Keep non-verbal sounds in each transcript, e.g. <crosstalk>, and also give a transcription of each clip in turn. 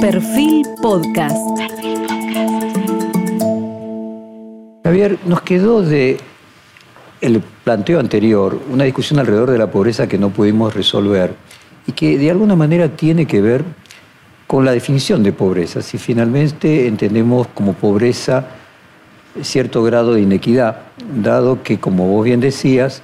Perfil Podcast. Javier, nos quedó de el planteo anterior una discusión alrededor de la pobreza que no pudimos resolver y que de alguna manera tiene que ver con la definición de pobreza. Si finalmente entendemos como pobreza cierto grado de inequidad, dado que, como vos bien decías,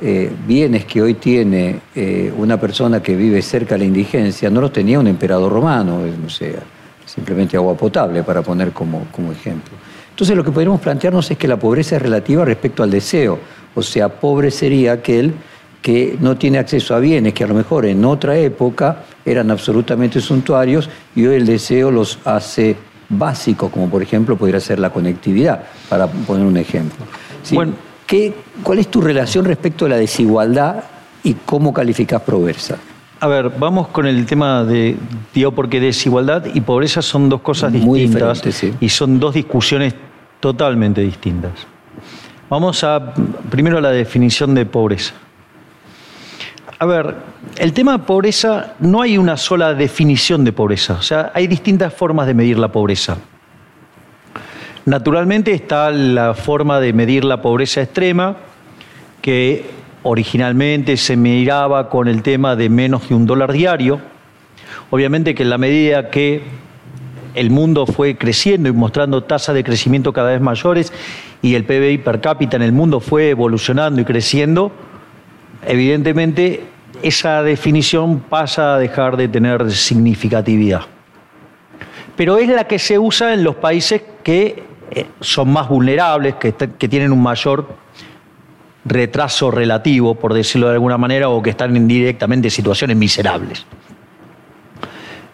eh, bienes que hoy tiene eh, una persona que vive cerca de la indigencia no los tenía un emperador romano, o sea, simplemente agua potable, para poner como, como ejemplo. Entonces lo que podríamos plantearnos es que la pobreza es relativa respecto al deseo, o sea, pobre sería aquel que no tiene acceso a bienes que a lo mejor en otra época eran absolutamente suntuarios y hoy el deseo los hace básicos, como por ejemplo podría ser la conectividad, para poner un ejemplo. Bueno, ¿Qué, ¿Cuál es tu relación respecto a la desigualdad y cómo calificas pobreza? A ver, vamos con el tema de, digo, porque desigualdad y pobreza son dos cosas distintas y son dos discusiones totalmente distintas. Vamos a primero a la definición de pobreza. A ver, el tema de pobreza, no hay una sola definición de pobreza, o sea, hay distintas formas de medir la pobreza. Naturalmente está la forma de medir la pobreza extrema, que originalmente se miraba con el tema de menos de un dólar diario. Obviamente que en la medida que el mundo fue creciendo y mostrando tasas de crecimiento cada vez mayores y el PBI per cápita en el mundo fue evolucionando y creciendo, evidentemente esa definición pasa a dejar de tener significatividad. Pero es la que se usa en los países que son más vulnerables, que, tienen un mayor retraso relativo, por decirlo de alguna manera, o que están en directamente en situaciones miserables.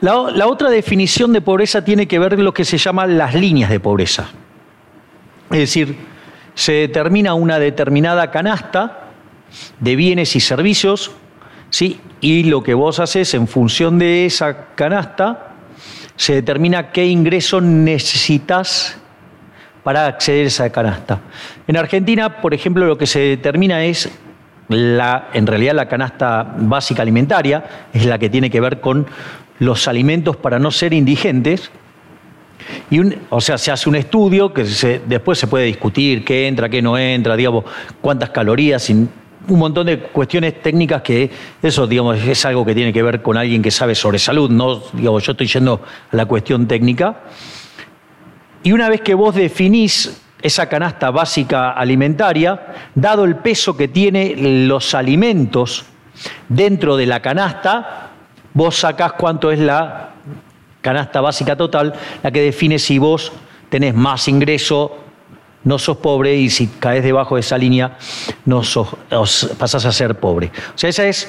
La, la, otra definición de pobreza tiene que ver con lo que se llaman las líneas de pobreza. Es decir, se determina una determinada canasta de bienes y servicios, ¿sí? y lo que vos haces en función de esa canasta, se determina qué ingreso necesitas para acceder a esa canasta. En Argentina, por ejemplo, lo que se determina es la, en realidad la canasta básica alimentaria, es la que tiene que ver con los alimentos para no ser indigentes. Y o sea, se hace un estudio que después se puede discutir qué entra, qué no entra, digamos, cuántas calorías, un montón de cuestiones técnicas que eso, digamos, es algo que tiene que ver con alguien que sabe sobre salud, no, digamos, yo estoy yendo a la cuestión técnica. Y una vez que vos definís esa canasta básica alimentaria, dado el peso que tienen los alimentos dentro de la canasta, vos sacás cuánto es la canasta básica total, la que define si vos tenés más ingreso, no sos pobre y si caes debajo de esa línea, no sos, pasás a ser pobre. O sea, esa es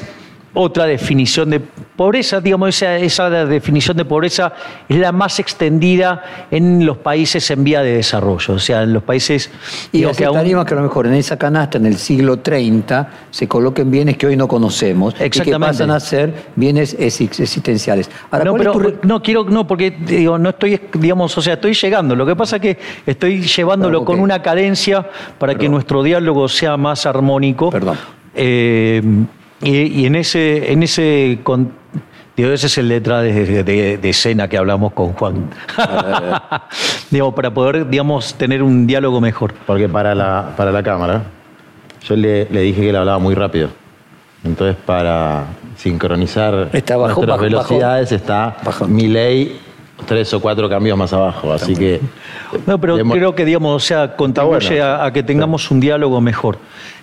otra definición de pobreza, digamos, esa, esa, definición de pobreza es la más extendida en los países en vía de desarrollo, o sea, en los países... Y aceptaríamos que, a lo mejor en esa canasta, en el siglo 30, se coloquen bienes que hoy no conocemos y que pasan a ser bienes existenciales. no, pero, no, quiero, no, porque digo, no estoy, digamos, o sea, estoy llegando, lo que pasa es que estoy llevándolo con una cadencia para que nuestro diálogo sea más armónico. Perdón. Eh, y, en ese, en ese ese es el letra de, escena que hablamos con Juan. <laughs> Digo, para poder, digamos, tener un diálogo mejor. Porque para la, para la cámara, yo le, dije que le hablaba muy rápido. Entonces, para sincronizar está bajo, nuestras velocidades, está mi ley tres o cuatro cambios más abajo. Así que. No, pero creo que, digamos, o sea, contribuye a, que tengamos un diálogo mejor.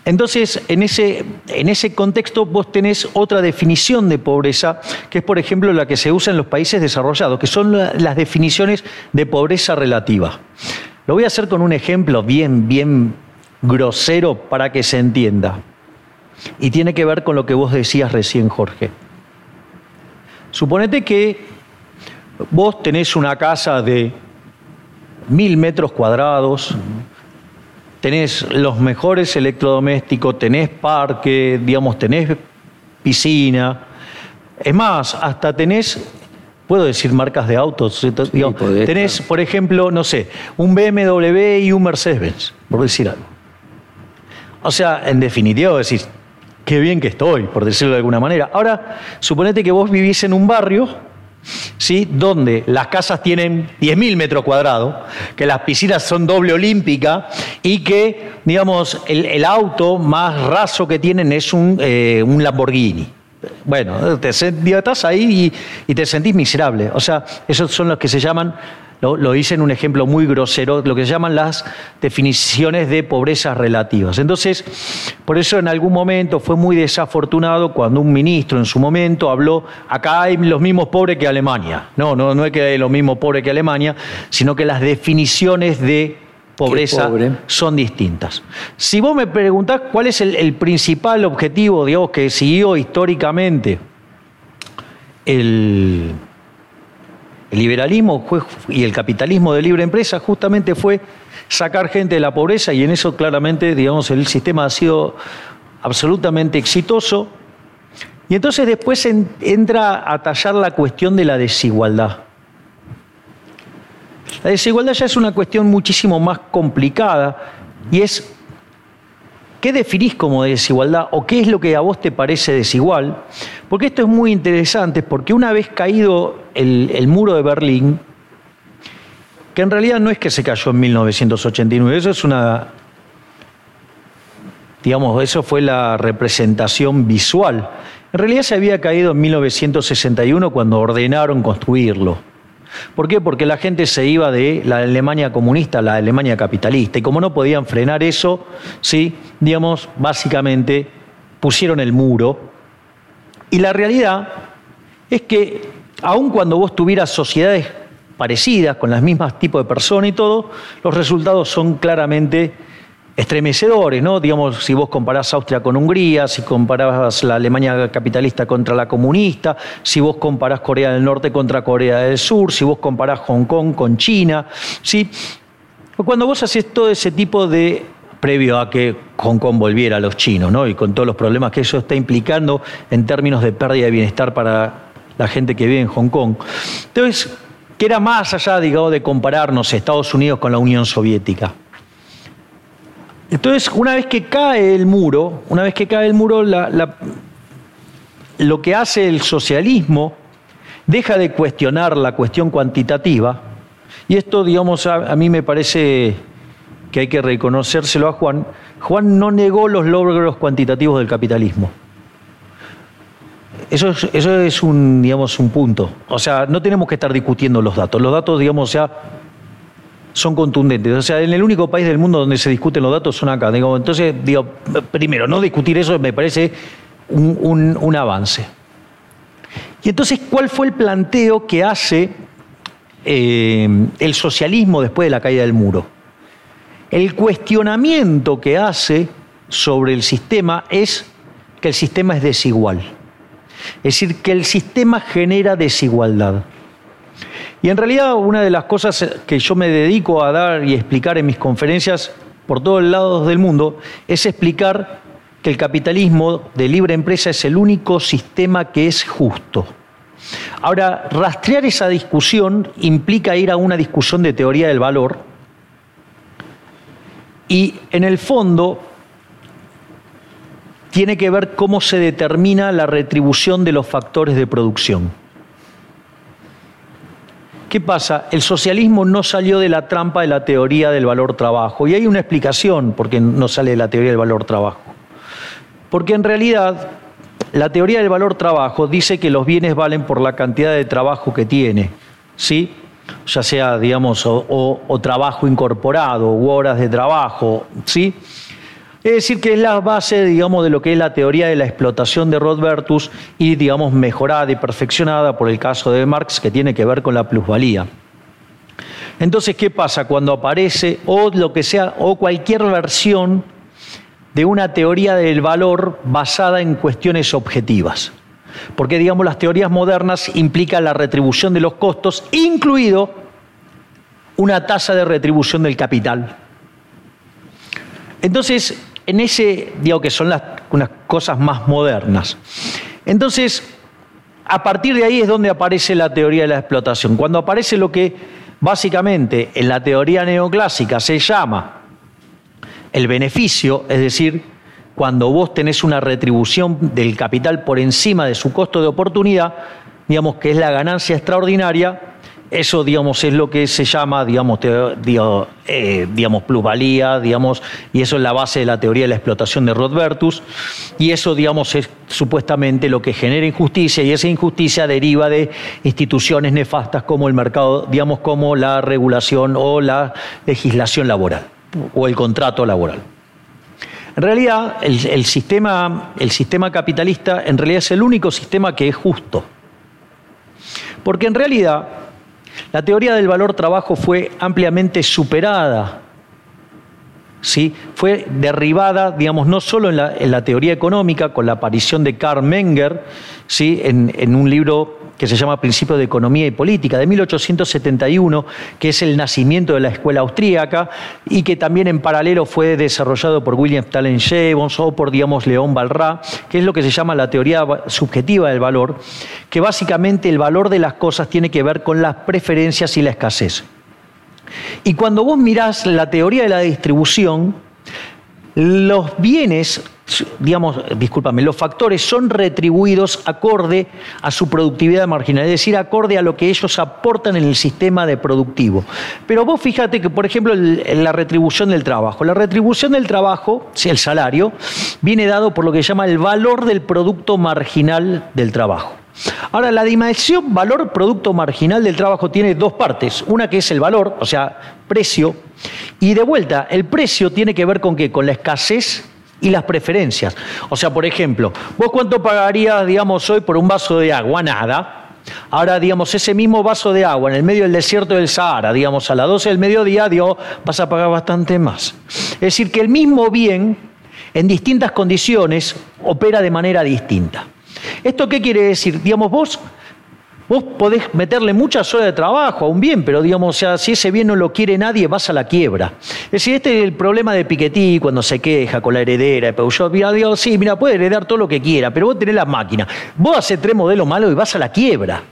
Entonces, en ese, en ese contexto, vos tenés otra definición de pobreza, que es, por ejemplo, la que se usa en los países desarrollados, que son las definiciones de pobreza relativa. Lo voy a hacer con un ejemplo bien, bien grosero para que se entienda. Y tiene que ver con lo que vos decías recién, Jorge. Suponete que Vos tenés una casa de mil metros cuadrados, tenés los mejores electrodomésticos, tenés parque, digamos, tenés piscina. Es más, hasta tenés, puedo decir marcas de autos, tenés, por ejemplo, no sé, un BMW y un Mercedes-Benz, por decir algo. O sea, en definitiva, decís, qué bien que estoy, por decirlo de alguna manera. Ahora, suponete que vos vivís en un barrio ¿sí? donde las casas tienen 10.000 metros cuadrados, que las piscinas son doble olímpica y que, digamos, el, auto más raso que tienen es un, eh, un Lamborghini. Bueno, te estás ahí y, te sentís miserable. O sea, esos son los que se llaman lo, hice en un ejemplo muy grosero, lo que se llaman las definiciones de pobreza relativas. Entonces, por eso en algún momento fue muy desafortunado cuando un ministro en su momento habló, acá hay los mismos pobres que Alemania. No, no, no es que hay los mismos pobres que Alemania, sino que las definiciones de pobreza son distintas. Si vos me preguntás cuál es el, principal objetivo, digamos, que siguió históricamente el, el liberalismo y el capitalismo de libre empresa justamente fue sacar gente de la pobreza y en eso claramente, digamos, el sistema ha sido absolutamente exitoso. Y entonces después entra a tallar la cuestión de la desigualdad. La desigualdad ya es una cuestión muchísimo más complicada y es ¿Qué definís como desigualdad o qué es lo que a vos te parece desigual? Porque esto es muy interesante porque una vez caído el, muro de Berlín, que en realidad no es que se cayó en 1989, eso es una, digamos, eso fue la representación visual. En realidad se había caído en 1961 cuando ordenaron construirlo. ¿Por qué? Porque la gente se iba de la Alemania comunista a la Alemania capitalista. Y como no podían frenar eso, sí, digamos, básicamente pusieron el muro. Y la realidad es que, aun cuando vos tuvieras sociedades parecidas, con las mismas tipos de personas y todo, los resultados son claramente estremecedores, ¿no? Digamos, si vos comparás Austria con Hungría, si comparás la Alemania capitalista contra la comunista, si vos comparás Corea del Norte contra Corea del Sur, si vos comparás Hong Kong con China, ¿sí? Cuando vos haces todo ese tipo de previo a que Hong Kong volviera a los chinos, ¿no? Y con todos los problemas que eso está implicando en términos de pérdida de bienestar para la gente que vive en Hong Kong. Entonces, que era más allá, digamos, de compararnos Estados Unidos con la Unión Soviética. Entonces, una vez que cae el muro, una vez que cae el muro, lo que hace el socialismo deja de cuestionar la cuestión cuantitativa, y esto, digamos, a, mí me parece que hay que reconocérselo a Juan. Juan no negó los logros cuantitativos del capitalismo. Eso es, eso es un, digamos, un punto. O sea, no tenemos que estar discutiendo los datos. Los datos, digamos, ya son contundentes. O sea, en el único país del mundo donde se discuten los datos son acá. Digo, entonces, digo, primero, no discutir eso me parece un, avance. Y entonces, ¿cuál fue el planteo que hace eh, el socialismo después de la caída del muro? El cuestionamiento que hace sobre el sistema es que el sistema es desigual. Es decir, que el sistema genera desigualdad. Y en realidad una de las cosas que yo me dedico a dar y explicar en mis conferencias por todos lados del mundo es explicar que el capitalismo de libre empresa es el único sistema que es justo. Ahora, rastrear esa discusión implica ir a una discusión de teoría del valor y en el fondo tiene que ver cómo se determina la retribución de los factores de producción. ¿Qué pasa? El socialismo no salió de la trampa de la teoría del valor trabajo. Y hay una explicación por qué no sale de la teoría del valor trabajo. Porque en realidad la teoría del valor trabajo dice que los bienes valen por la cantidad de trabajo que tiene. ¿Sí? Ya sea, digamos, o, o trabajo incorporado, u horas de trabajo. ¿Sí? Es decir, que es la base, digamos, de lo que es la teoría de la explotación de Rodbertus y, digamos, mejorada y perfeccionada por el caso de Marx, que tiene que ver con la plusvalía. Entonces, ¿qué pasa cuando aparece o lo que sea, o cualquier versión de una teoría del valor basada en cuestiones objetivas? Porque, digamos, las teorías modernas implican la retribución de los costos, incluido una tasa de retribución del capital. Entonces, en ese, digo que son unas cosas más modernas. Entonces, a partir de ahí es donde aparece la teoría de la explotación. Cuando aparece lo que básicamente en la teoría neoclásica se llama el beneficio, es decir, cuando vos tenés una retribución del capital por encima de su costo de oportunidad, digamos que es la ganancia extraordinaria, eso, digamos, es lo que se llama, digamos, eh, digamos, plusvalía, digamos, y eso es la base de la teoría de la explotación de Rothbertus, y eso, digamos, es supuestamente lo que genera injusticia, y esa injusticia deriva de instituciones nefastas como el mercado, digamos, como la regulación o la legislación laboral, o el contrato laboral. En realidad, el, sistema, el sistema capitalista en realidad es el único sistema que es justo. Porque en realidad la teoría del valor trabajo fue ampliamente superada. ¿Sí? Fue derribada, digamos, no solo en la, teoría económica, con la aparición de Karl Menger, en un libro que se llama Principio de Economía y Política, de 1871, que es el nacimiento de la escuela austríaca y que también en paralelo fue desarrollado por William Stalin Jevons o por, digamos, León Balrá, que es lo que se llama la teoría subjetiva del valor, que básicamente el valor de las cosas tiene que ver con las preferencias y la escasez. Y cuando vos mirás la teoría de la distribución, los bienes digamos, discúlpame, los factores son retribuidos acorde a su productividad marginal, es decir, acorde a lo que ellos aportan en el sistema de productivo. Pero vos fíjate que, por ejemplo, la retribución del trabajo. La retribución del trabajo, el salario, viene dado por lo que se llama el valor del producto marginal del trabajo. Ahora, la dimensión valor-producto marginal del trabajo tiene dos partes. Una que es el valor, o sea, precio, y de vuelta, el precio tiene que ver con qué? Con la escasez y las preferencias. O sea, por ejemplo, vos cuánto pagarías, digamos, hoy por un vaso de agua? Nada. Ahora, digamos, ese mismo vaso de agua en el medio del desierto del Sahara, digamos, a las 12 del mediodía, Dios, vas a pagar bastante más. Es decir, que el mismo bien, en distintas condiciones, opera de manera distinta. ¿Esto qué quiere decir? Digamos, vos Vos podés meterle muchas horas de trabajo a un bien, pero digamos, o sea, si ese bien no lo quiere nadie, vas a la quiebra. Es decir, este es el problema de Piketty cuando se queja con la heredera de Peugeot. Mira, digo, sí, mira, puede heredar todo lo que quiera, pero vos tenés la máquina. Vos haces tres modelos malos y vas a la quiebra.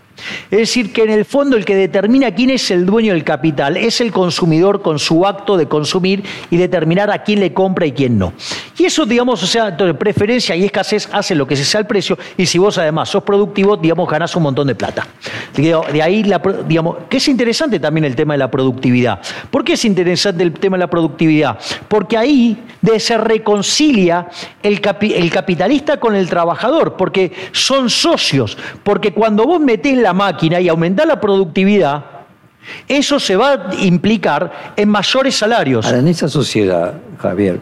Es decir, que en el fondo el que determina quién es el dueño del capital es el consumidor con su acto de consumir y determinar a quién le compra y quién no. Y eso, digamos, o sea, preferencia y escasez hace lo que se sea el precio y si vos además sos productivo, digamos, ganás un montón de plata. De ahí, digamos, que es interesante también el tema de la productividad. ¿Por qué es interesante el tema de la productividad? Porque ahí se reconcilia el, el capitalista con el trabajador, porque son socios, porque cuando vos metés la máquina y aumentar la productividad, eso se va a implicar en mayores salarios. Ahora, en esa sociedad, Javier,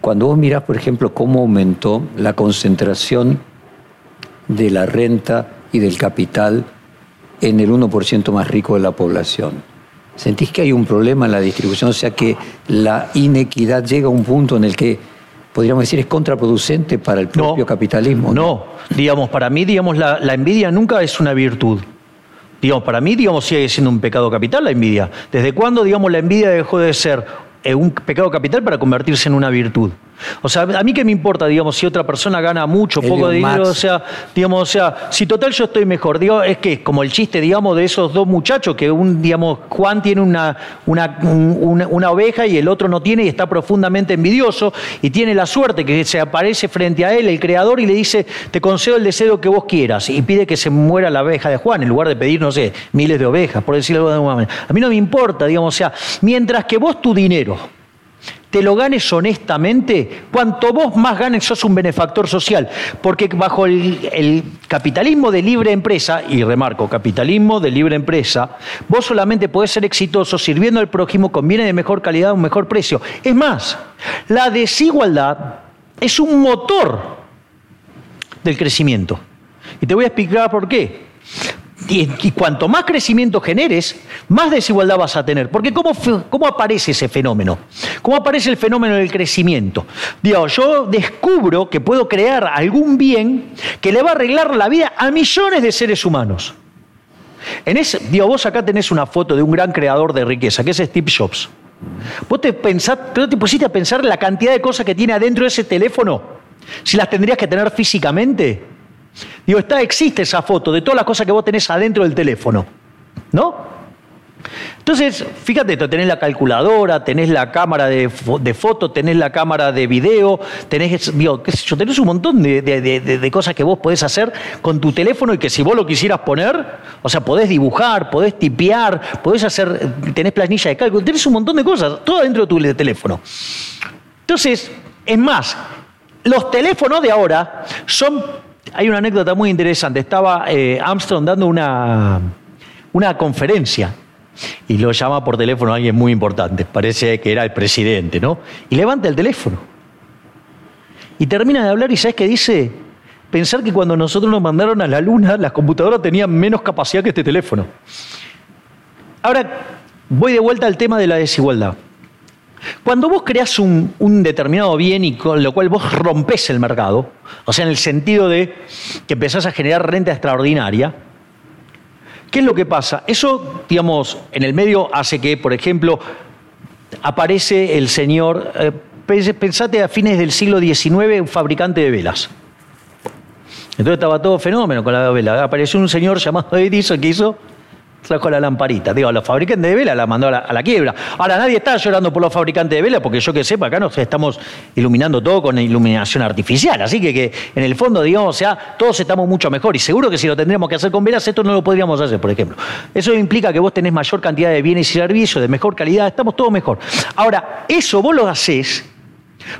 cuando vos mirás, por ejemplo, cómo aumentó la concentración de la renta y del capital en el 1% más rico de la población, ¿sentís que hay un problema en la distribución? O sea, que la inequidad llega a un punto en el que podríamos decir, es contraproducente para el propio capitalismo. ¿no? digamos, para mí, digamos, la, la, envidia nunca es una virtud. Digamos, para mí, digamos, sigue siendo un pecado capital la envidia. ¿Desde cuándo, digamos, la envidia dejó de ser eh, un pecado capital para convertirse en una virtud? O sea, a mí qué me importa, digamos, si otra persona gana mucho, poco de dinero, o sea, digamos, o sea, si total yo estoy mejor, digo, es que es como el chiste, digamos, de esos dos muchachos que un, digamos, Juan tiene una, una, una, oveja y el otro no tiene y está profundamente envidioso y tiene la suerte que se aparece frente a él el creador y le dice, te concedo el deseo que vos quieras y pide que se muera la oveja de Juan en lugar de pedir, no sé, miles de ovejas, por decirlo de alguna manera. A mí no me importa, digamos, o sea, mientras que vos tu dinero, te lo ganes honestamente, cuanto vos más ganes sos un benefactor social, porque bajo el, capitalismo de libre empresa, y remarco, capitalismo de libre empresa, vos solamente podés ser exitoso sirviendo al prójimo con bienes de mejor calidad a un mejor precio. Es más, la desigualdad es un motor del crecimiento. Y te voy a explicar por qué. Y, cuanto más crecimiento generes, más desigualdad vas a tener. Porque ¿cómo, ¿cómo, aparece ese fenómeno? ¿Cómo aparece el fenómeno del crecimiento? Digo, yo descubro que puedo crear algún bien que le va a arreglar la vida a millones de seres humanos. En ese, digo, vos acá tenés una foto de un gran creador de riqueza, que es Steve Jobs. ¿Vos te, pensás, te pusiste a pensar la cantidad de cosas que tiene adentro de ese teléfono? Si las tendrías que tener físicamente. Digo, está, existe esa foto de todas las cosas que vos tenés adentro del teléfono. ¿No? Entonces, fíjate, tenés la calculadora, tenés la cámara de, foto, tenés la cámara de video, tenés, digo, qué sé yo, tenés un montón de, cosas que vos podés hacer con tu teléfono y que si vos lo quisieras poner, o sea, podés dibujar, podés tipear, podés hacer, tenés planilla de cálculo, tenés un montón de cosas, todo dentro de tu teléfono. Entonces, es más, los teléfonos de ahora son, hay una anécdota muy interesante, estaba eh, Armstrong dando una, una conferencia y lo llama por teléfono a alguien muy importante, parece que era el presidente, ¿no? Y levanta el teléfono. Y termina de hablar y ¿sabes qué dice? Pensar que cuando nosotros nos mandaron a la luna, las computadoras tenían menos capacidad que este teléfono. Ahora, voy de vuelta al tema de la desigualdad. Cuando vos creás un, un, determinado bien y con lo cual vos rompes el mercado, o sea, en el sentido de que empezás a generar renta extraordinaria, ¿Qué es lo que pasa? Eso, digamos, en el medio hace que, por ejemplo, aparece el señor, eh, pensate a fines del siglo XIX, un fabricante de velas. Entonces estaba todo fenómeno con la vela. Apareció un señor llamado Edison que hizo trajo la lamparita. Digo, los fabricantes de vela la mandó a la, quiebra. Ahora nadie está llorando por los fabricantes de vela, porque yo que sepa, acá nos estamos iluminando todo con iluminación artificial. Así que, que en el fondo, digamos, o sea, todos estamos mucho mejor. Y seguro que si lo tendríamos que hacer con velas, esto no lo podríamos hacer, por ejemplo. Eso implica que vos tenés mayor cantidad de bienes y servicios, de mejor calidad, estamos todos mejor. Ahora, eso vos lo haces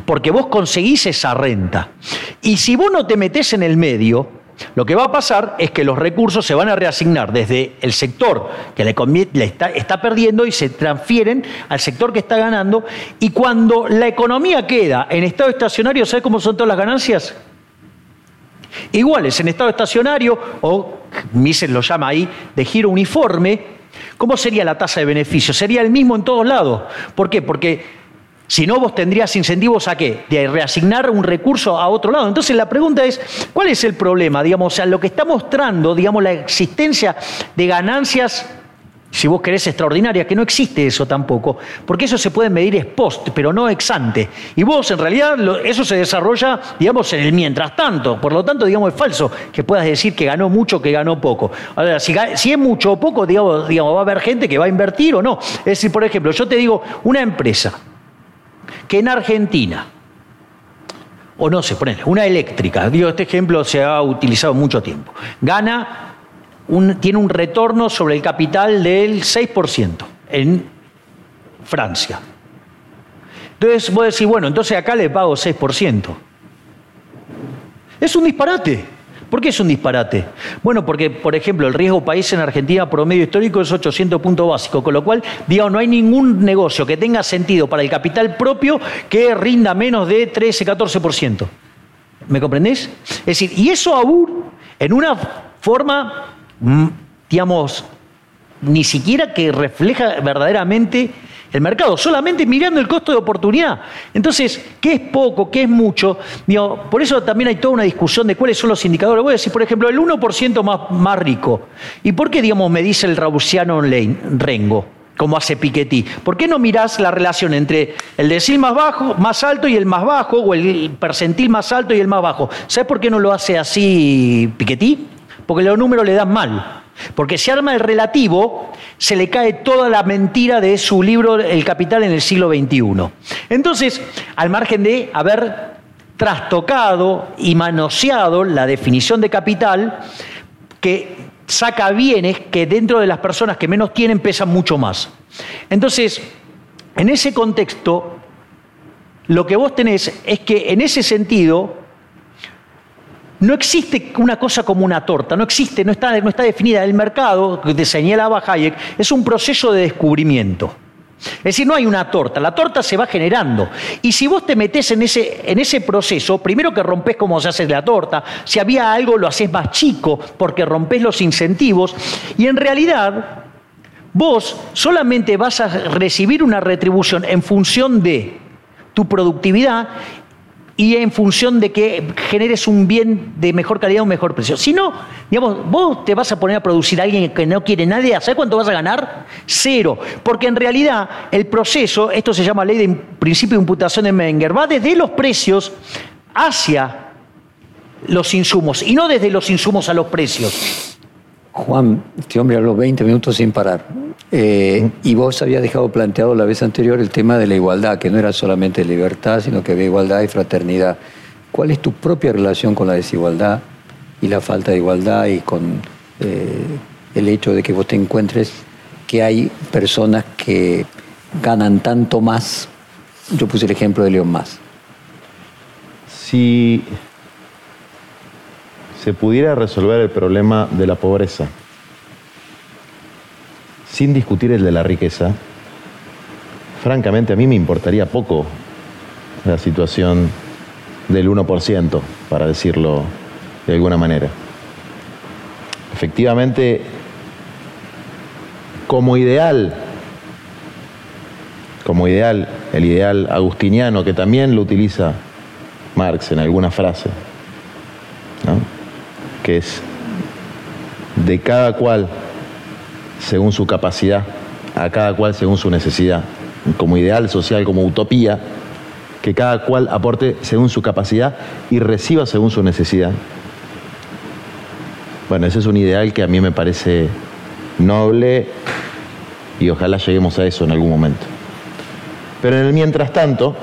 porque vos conseguís esa renta. Y si vos no te metés en el medio, lo que va a pasar es que los recursos se van a reasignar desde el sector que le, está, perdiendo y se transfieren al sector que está ganando. Y cuando la economía queda en estado estacionario, ¿sabes cómo son todas las ganancias? Iguales, en estado estacionario, o Mises lo llama ahí, de giro uniforme, ¿cómo sería la tasa de beneficio? Sería el mismo en todos lados. ¿Por qué? Porque si no, vos tendrías incentivos a qué? De reasignar un recurso a otro lado. Entonces la pregunta es, ¿cuál es el problema? Digamos, o sea, lo que está mostrando, digamos, la existencia de ganancias, si vos querés, extraordinarias, que no existe eso tampoco, porque eso se puede medir ex post, pero no ex ante. Y vos, en realidad, eso se desarrolla, digamos, en el mientras tanto. Por lo tanto, digamos, es falso que puedas decir que ganó mucho, que ganó poco. Ahora, si, si es mucho o poco, digamos, digamos, va a haber gente que va a invertir o no. Es decir, por ejemplo, yo te digo, una empresa que en Argentina, o no sé, ponele, una eléctrica, digo, este ejemplo se ha utilizado mucho tiempo, gana, tiene un retorno sobre el capital del 6% en Francia. Entonces vos decís, bueno, entonces acá le pago 6%. Es un disparate. ¿Por qué es un disparate? Bueno, porque, por ejemplo, el riesgo país en Argentina promedio histórico es 800 puntos básicos, con lo cual, digamos, no hay ningún negocio que tenga sentido para el capital propio que rinda menos de 13-14%. ¿Me comprendés? Es decir, y eso aún en una forma, mm, digamos, ni siquiera que refleja verdaderamente el mercado, solamente mirando el costo de oportunidad. Entonces, ¿qué es poco? ¿Qué es mucho? por eso también hay toda una discusión de cuáles son los indicadores. Voy a decir, por ejemplo, el 1% más, rico. ¿Y por qué, digamos, me dice el Rabusiano Rengo? como hace Piketty. ¿Por qué no mirás la relación entre el decil más bajo, más alto y el más bajo, o el percentil más alto y el más bajo? ¿Sabes por qué no lo hace así Piketty? Porque los números le dan mal. Porque si arma el relativo, se le cae toda la mentira de su libro El Capital en el siglo XXI. Entonces, al margen de haber trastocado y manoseado la definición de capital, que saca bienes que dentro de las personas que menos tienen pesan mucho más. Entonces, en ese contexto, lo que vos tenés es que en ese sentido, no existe una cosa como una torta, no existe, no está, no está definida. El mercado, que señalaba Hayek, es un proceso de descubrimiento. Es decir, no hay una torta, la torta se va generando. Y si vos te metés en ese, en ese proceso, primero que rompes cómo se hace la torta, si había algo lo haces más chico porque rompes los incentivos, y en realidad vos solamente vas a recibir una retribución en función de tu productividad y en función de que generes un bien de mejor calidad o mejor precio. Si no, digamos, vos te vas a poner a producir a alguien que no quiere nadie, ¿sabes cuánto vas a ganar? Cero. Porque en realidad el proceso, esto se llama ley de principio de imputación de Menger, va desde los precios hacia los insumos y no desde los insumos a los precios. Juan, este hombre habló 20 minutos sin parar. Eh, y vos habías dejado planteado la vez anterior el tema de la igualdad, que no era solamente libertad, sino que había igualdad y fraternidad. ¿Cuál es tu propia relación con la desigualdad y la falta de igualdad y con eh, el hecho de que vos te encuentres que hay personas que ganan tanto más? Yo puse el ejemplo de León Más. Si se pudiera resolver el problema de la pobreza sin discutir el de la riqueza, francamente a mí me importaría poco la situación del 1%, para decirlo de alguna manera. Efectivamente, como ideal, como ideal, el ideal agustiniano, que también lo utiliza Marx en alguna frase, que es de cada cual según su capacidad, a cada cual según su necesidad, como ideal social, como utopía, que cada cual aporte según su capacidad y reciba según su necesidad. Bueno, ese es un ideal que a mí me parece noble y ojalá lleguemos a eso en algún momento. Pero en el mientras tanto,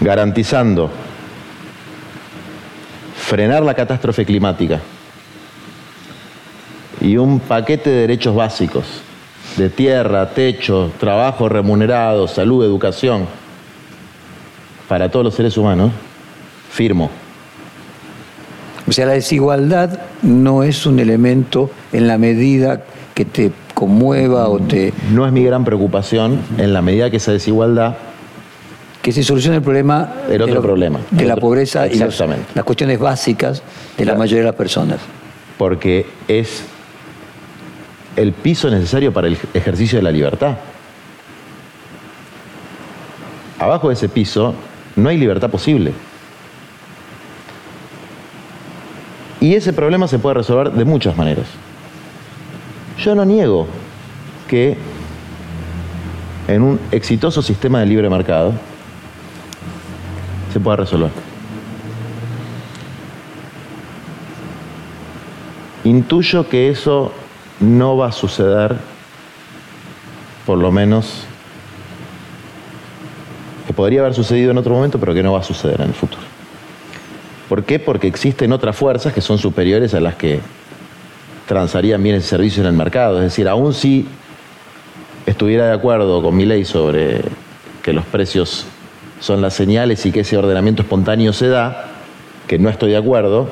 garantizando frenar la catástrofe climática, y un paquete de derechos básicos, de tierra, techo, trabajo remunerado, salud, educación, para todos los seres humanos, firmo. O sea, la desigualdad no es un elemento en la medida que te conmueva o te... No es mi gran preocupación en la medida que esa desigualdad... Que se solucione el problema... El otro problema. De la pobreza y las cuestiones básicas de la mayoría de las personas. Porque es el piso necesario para el ejercicio de la libertad. Abajo de ese piso no hay libertad posible. Y ese problema se puede resolver de muchas maneras. Yo no niego que en un exitoso sistema de libre mercado se pueda resolver. Intuyo que eso no va a suceder, por lo menos, que podría haber sucedido en otro momento, pero que no va a suceder en el futuro. ¿Por qué? Porque existen otras fuerzas que son superiores a las que transarían bienes y servicios en el mercado. Es decir, aún si estuviera de acuerdo con mi ley sobre que los precios son las señales y que ese ordenamiento espontáneo se da, que no estoy de acuerdo,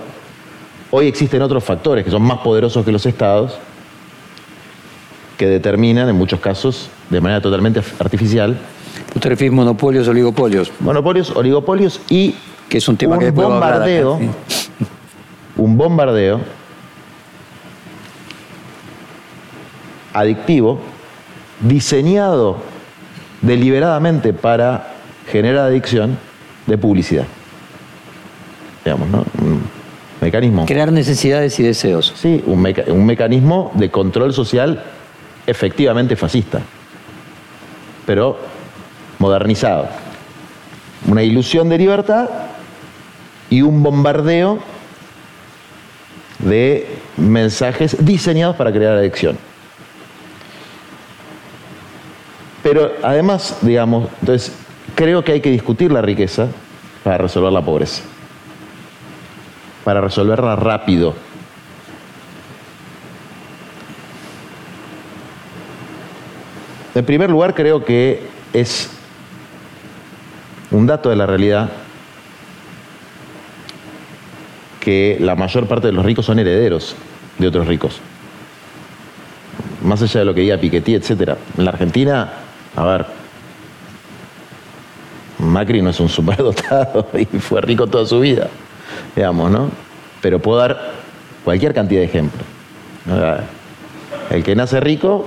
hoy existen otros factores que son más poderosos que los estados que determinan, en muchos casos, de manera totalmente artificial. ¿Usted refiere monopolios, oligopolios? Monopolios, oligopolios y que es un tema que bombardeo, un bombardeo adictivo diseñado deliberadamente para generar adicción de publicidad. Digamos, ¿no? Un mecanismo. Crear necesidades y deseos. Sí, un, un mecanismo de control social efectivamente fascista, pero modernizado. Una ilusión de libertad y un bombardeo de mensajes diseñados para crear adicción. Pero además, digamos, entonces creo que hay que discutir la riqueza para resolver la pobreza, para resolverla rápido, En primer lugar, creo que es un dato de la realidad que la mayor parte de los ricos son herederos de otros ricos. Más allá de lo que diga Piketty, etc. En la Argentina, a ver, Macri no es un superdotado <laughs> y fue rico toda su vida, digamos, ¿no? Pero puedo dar cualquier cantidad de ejemplos. El que nace rico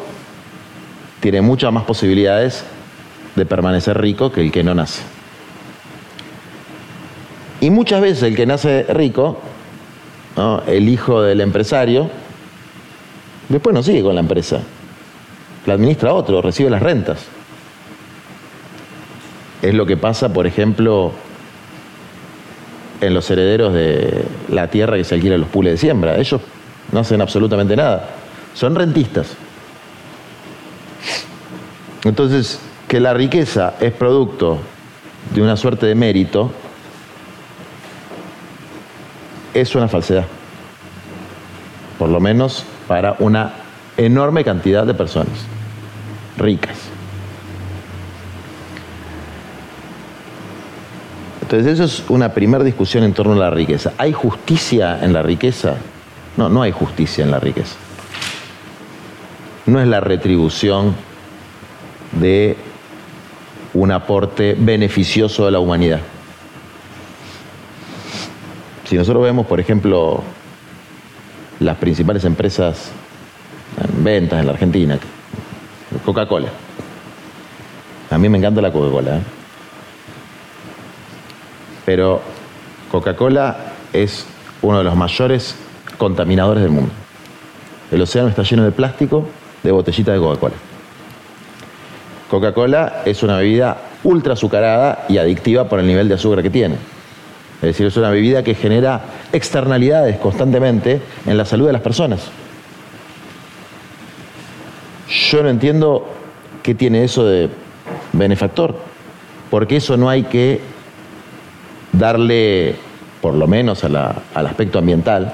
tiene muchas más posibilidades de permanecer rico que el que no nace. Y muchas veces el que nace rico, el hijo del empresario, después no sigue con la empresa. La administra otro, recibe las rentas. Es lo que pasa, por ejemplo, en los herederos de la tierra que se alquila los pules de siembra. Ellos no hacen absolutamente nada. Son rentistas. Entonces, que la riqueza es producto de una suerte de mérito, es una falsedad. Por lo menos para una enorme cantidad de personas ricas. Entonces eso es una primera discusión en torno a la riqueza. ¿Hay justicia en la riqueza? No, no hay justicia en la riqueza. No es la retribución de un aporte beneficioso a la humanidad. Si nosotros vemos, por ejemplo, las principales empresas en ventas en la Argentina, Coca-Cola. A mí me encanta la Coca-Cola. ¿eh? Pero Coca-Cola es uno de los mayores contaminadores del mundo. El océano está lleno de plástico de botellitas de Coca-Cola. Coca-Cola es una bebida ultra azucarada y adictiva por el nivel de azúcar que tiene. Es decir, es una bebida que genera externalidades constantemente en la salud de las personas. Yo no entiendo qué tiene eso de benefactor, porque eso no hay que darle, por lo menos al aspecto ambiental,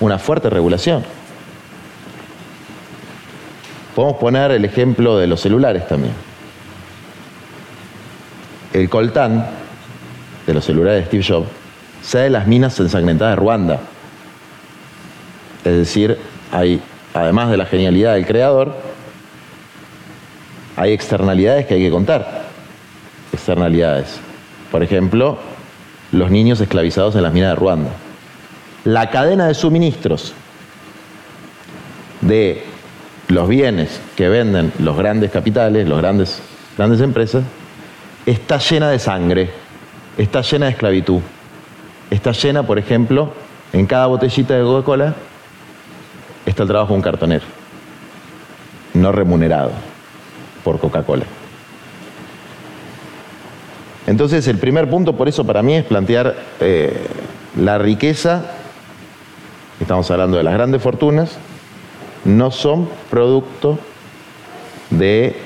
una fuerte regulación. Podemos poner el ejemplo de los celulares también. El coltán de los celulares de Steve Jobs sale de las minas ensangrentadas de Ruanda. Es decir, hay, además de la genialidad del creador, hay externalidades que hay que contar. Externalidades. Por ejemplo, los niños esclavizados en las minas de Ruanda. La cadena de suministros de los bienes que venden los grandes capitales, las grandes, grandes empresas, está llena de sangre, está llena de esclavitud. Está llena, por ejemplo, en cada botellita de Coca-Cola está el trabajo de un cartonero, no remunerado por Coca-Cola. Entonces, el primer punto, por eso para mí, es plantear eh, la riqueza, estamos hablando de las grandes fortunas, no son producto de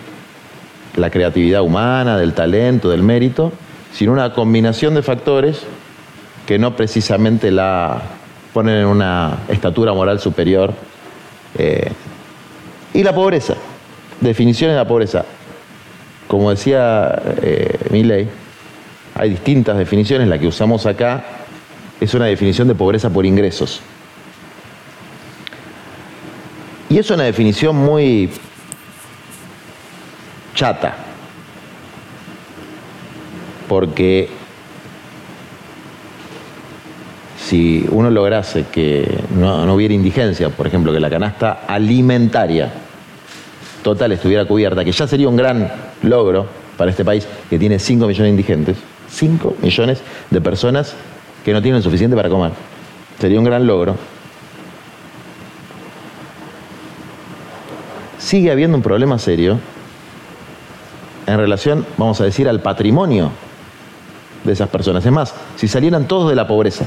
la creatividad humana, del talento, del mérito, sino una combinación de factores que no precisamente la ponen en una estatura moral superior. Eh, y la pobreza, definiciones de la pobreza. Como decía eh, Milley, hay distintas definiciones, la que usamos acá es una definición de pobreza por ingresos. Y es una definición muy chata, porque si uno lograse que no, hubiera indigencia, por ejemplo, que la canasta alimentaria total estuviera cubierta, que ya sería un gran logro para este país que tiene 5 millones de indigentes, 5 millones de personas que no tienen suficiente para comer. Sería un gran logro. sigue habiendo un problema serio en relación, vamos a decir, al patrimonio de esas personas. Es más, si salieran todos de la pobreza,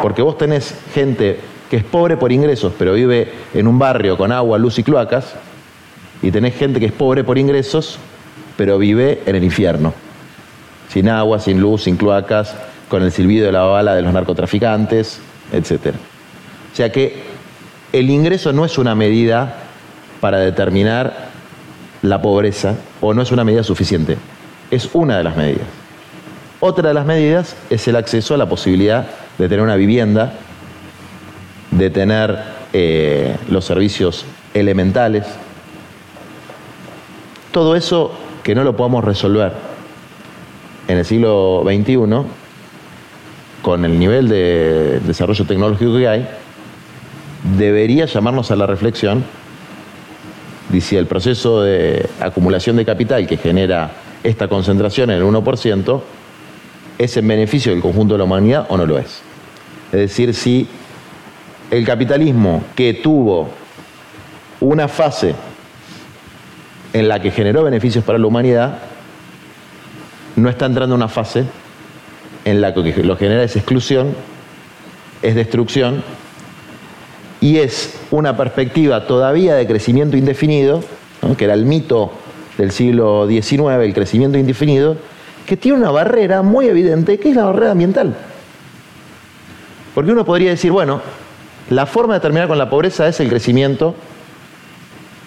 porque vos tenés gente que es pobre por ingresos, pero vive en un barrio con agua, luz y cloacas, y tenés gente que es pobre por ingresos, pero vive en el infierno, sin agua, sin luz, sin cloacas, con el silbido de la bala de los narcotraficantes, etc. O sea que el ingreso no es una medida para determinar la pobreza o no es una medida suficiente. Es una de las medidas. Otra de las medidas es el acceso a la posibilidad de tener una vivienda, de tener eh, los servicios elementales. Todo eso que no lo podamos resolver en el siglo XXI, con el nivel de desarrollo tecnológico que hay, debería llamarnos a la reflexión si el proceso de acumulación de capital que genera esta concentración en el 1% es en beneficio del conjunto de la humanidad o no lo es. Es decir, si el capitalismo que tuvo una fase en la que generó beneficios para la humanidad, no está entrando en una fase en la que lo genera es exclusión, es destrucción y es una perspectiva todavía de crecimiento indefinido, que era el mito del siglo XIX, el crecimiento indefinido, que tiene una barrera muy evidente, que es la barrera ambiental. Porque uno podría decir, bueno, la forma de terminar con la pobreza es el crecimiento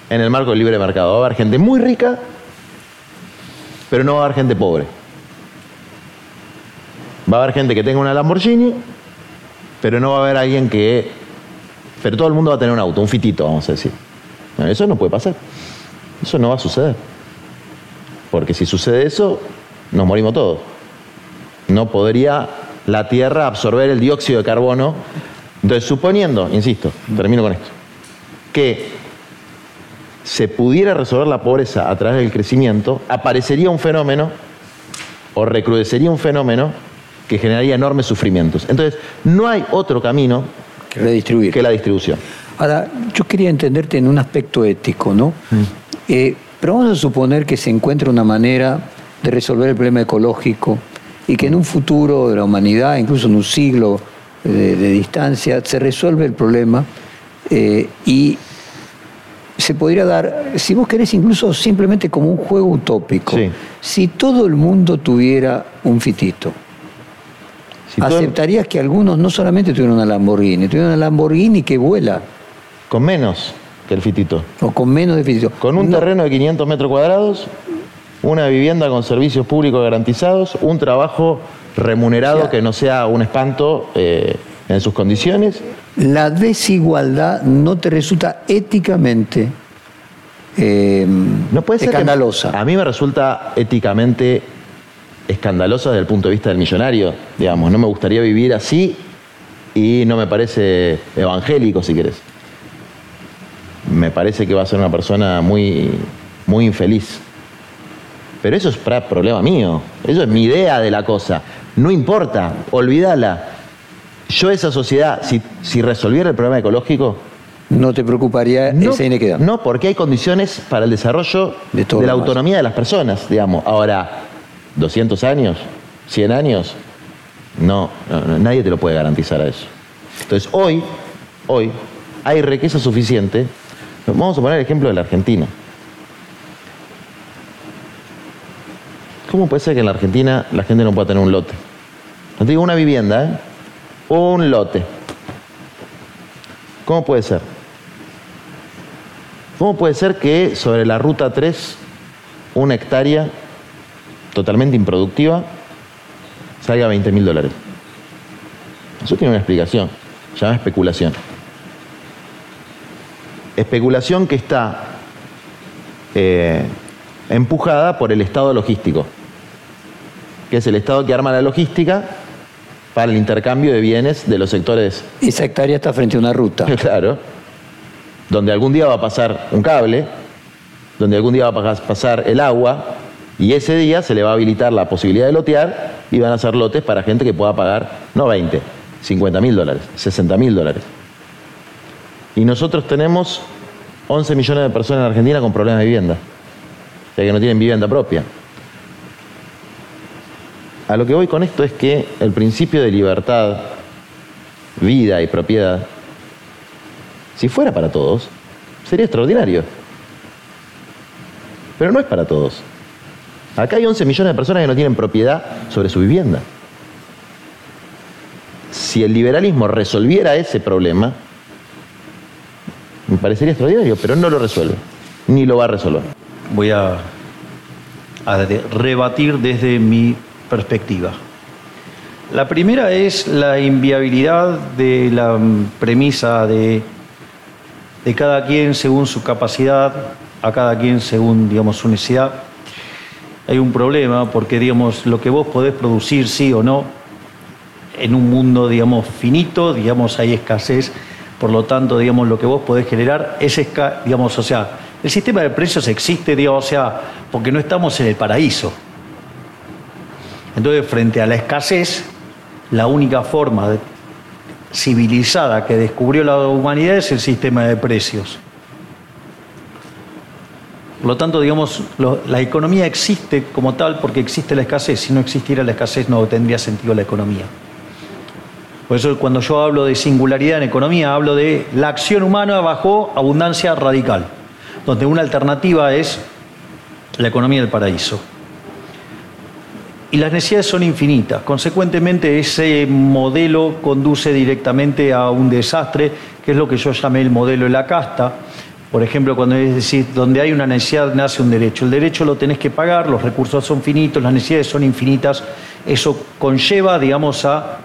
en el marco del libre mercado. Va a haber gente muy rica, pero no va a haber gente pobre. Va a haber gente que tenga una Lamborghini, pero no va a haber alguien que... Pero todo el mundo va a tener un auto, un fitito, vamos a decir. eso no puede pasar. Eso no va a suceder. Porque si sucede eso, nos morimos todos. No podría la Tierra absorber el dióxido de carbono. Entonces, suponiendo, insisto, termino con esto, que se pudiera resolver la pobreza a través del crecimiento, aparecería un fenómeno o recrudecería un fenómeno que generaría enormes sufrimientos. Entonces, no hay otro camino que, redistribuir. que la distribución. Ahora, yo quería entenderte en un aspecto ético, ¿no? Mm. Eh, pero vamos a suponer que se encuentra una manera de resolver el problema ecológico y que en un futuro de la humanidad, incluso en un siglo de, distancia, se resuelve el problema eh, y se podría dar, si vos querés, incluso simplemente como un juego utópico. Si todo el mundo tuviera un fitito, ¿aceptarías que algunos no solamente tuvieran una Lamborghini, tuvieran una Lamborghini que vuela? Con menos que el fitito. O con menos de fitito. Con un terreno de 500 metros cuadrados, una vivienda con servicios públicos garantizados, un trabajo remunerado que no sea un espanto eh, en sus condiciones. La desigualdad no te resulta éticamente eh, no puede ser escandalosa. a mí me resulta éticamente escandalosa desde el punto de vista del millonario, digamos. No me gustaría vivir así y no me parece evangélico, si querés. Me parece que va a ser una persona muy, muy infeliz. Pero eso es problema mío. Eso es mi idea de la cosa. No importa, olvídala. Yo esa sociedad, si, resolviera el problema ecológico... ¿No te preocuparía esa inequidad? No, porque hay condiciones para el desarrollo de, la autonomía de las personas, digamos. Ahora, 200 años, 100 años, no, nadie te lo puede garantizar a eso. Entonces, hoy, hoy, hay riqueza suficiente. Vamos a poner el ejemplo de la Argentina. ¿Cómo puede ser que en la Argentina la gente no pueda tener un lote? No te digo una vivienda, ¿eh? Un lote. ¿Cómo puede ser? ¿Cómo puede ser que sobre la ruta 3, una hectárea totalmente improductiva, salga 20 mil dólares? Eso tiene una explicación. Se llama especulación. Especulación que está eh, empujada por el Estado logístico que es el Estado que arma la logística para el intercambio de bienes de los sectores. Esa hectárea está frente a una ruta. <laughs> claro. Donde algún día va a pasar un cable, donde algún día va a pasar el agua, y ese día se le va a habilitar la posibilidad de lotear y van a hacer lotes para gente que pueda pagar, no 20, 50 mil dólares, 60 mil dólares. Y nosotros tenemos 11 millones de personas en Argentina con problemas de vivienda, o sea que no tienen vivienda propia. A lo que voy con esto es que el principio de libertad, vida y propiedad, si fuera para todos, sería extraordinario. Pero no es para todos. Acá hay 11 millones de personas que no tienen propiedad sobre su vivienda. Si el liberalismo resolviera ese problema, me parecería extraordinario, pero no lo resuelve, ni lo va a resolver. Voy a, a rebatir desde mi perspectiva. La primera es la inviabilidad de la premisa de, de cada quien según su capacidad, a cada quien según digamos, su necesidad. Hay un problema porque digamos, lo que vos podés producir, sí o no, en un mundo digamos, finito, digamos, hay escasez, por lo tanto, digamos, lo que vos podés generar es, digamos, o sea, el sistema de precios existe, digamos, o sea, porque no estamos en el paraíso. Entonces, frente a la escasez, la única forma civilizada que descubrió la humanidad es el sistema de precios. Por lo tanto, digamos, la economía existe como tal porque existe la escasez. Si no existiera la escasez no tendría sentido la economía. Por eso cuando yo hablo de singularidad en economía, hablo de la acción humana bajo abundancia radical, donde una alternativa es la economía del paraíso. Y las necesidades son infinitas. Consecuentemente, ese modelo conduce directamente a un desastre, que es lo que yo llamé el modelo de la casta. Por ejemplo, cuando es decir, donde hay una necesidad nace un derecho. El derecho lo tenés que pagar, los recursos son finitos, las necesidades son infinitas. Eso conlleva, digamos, a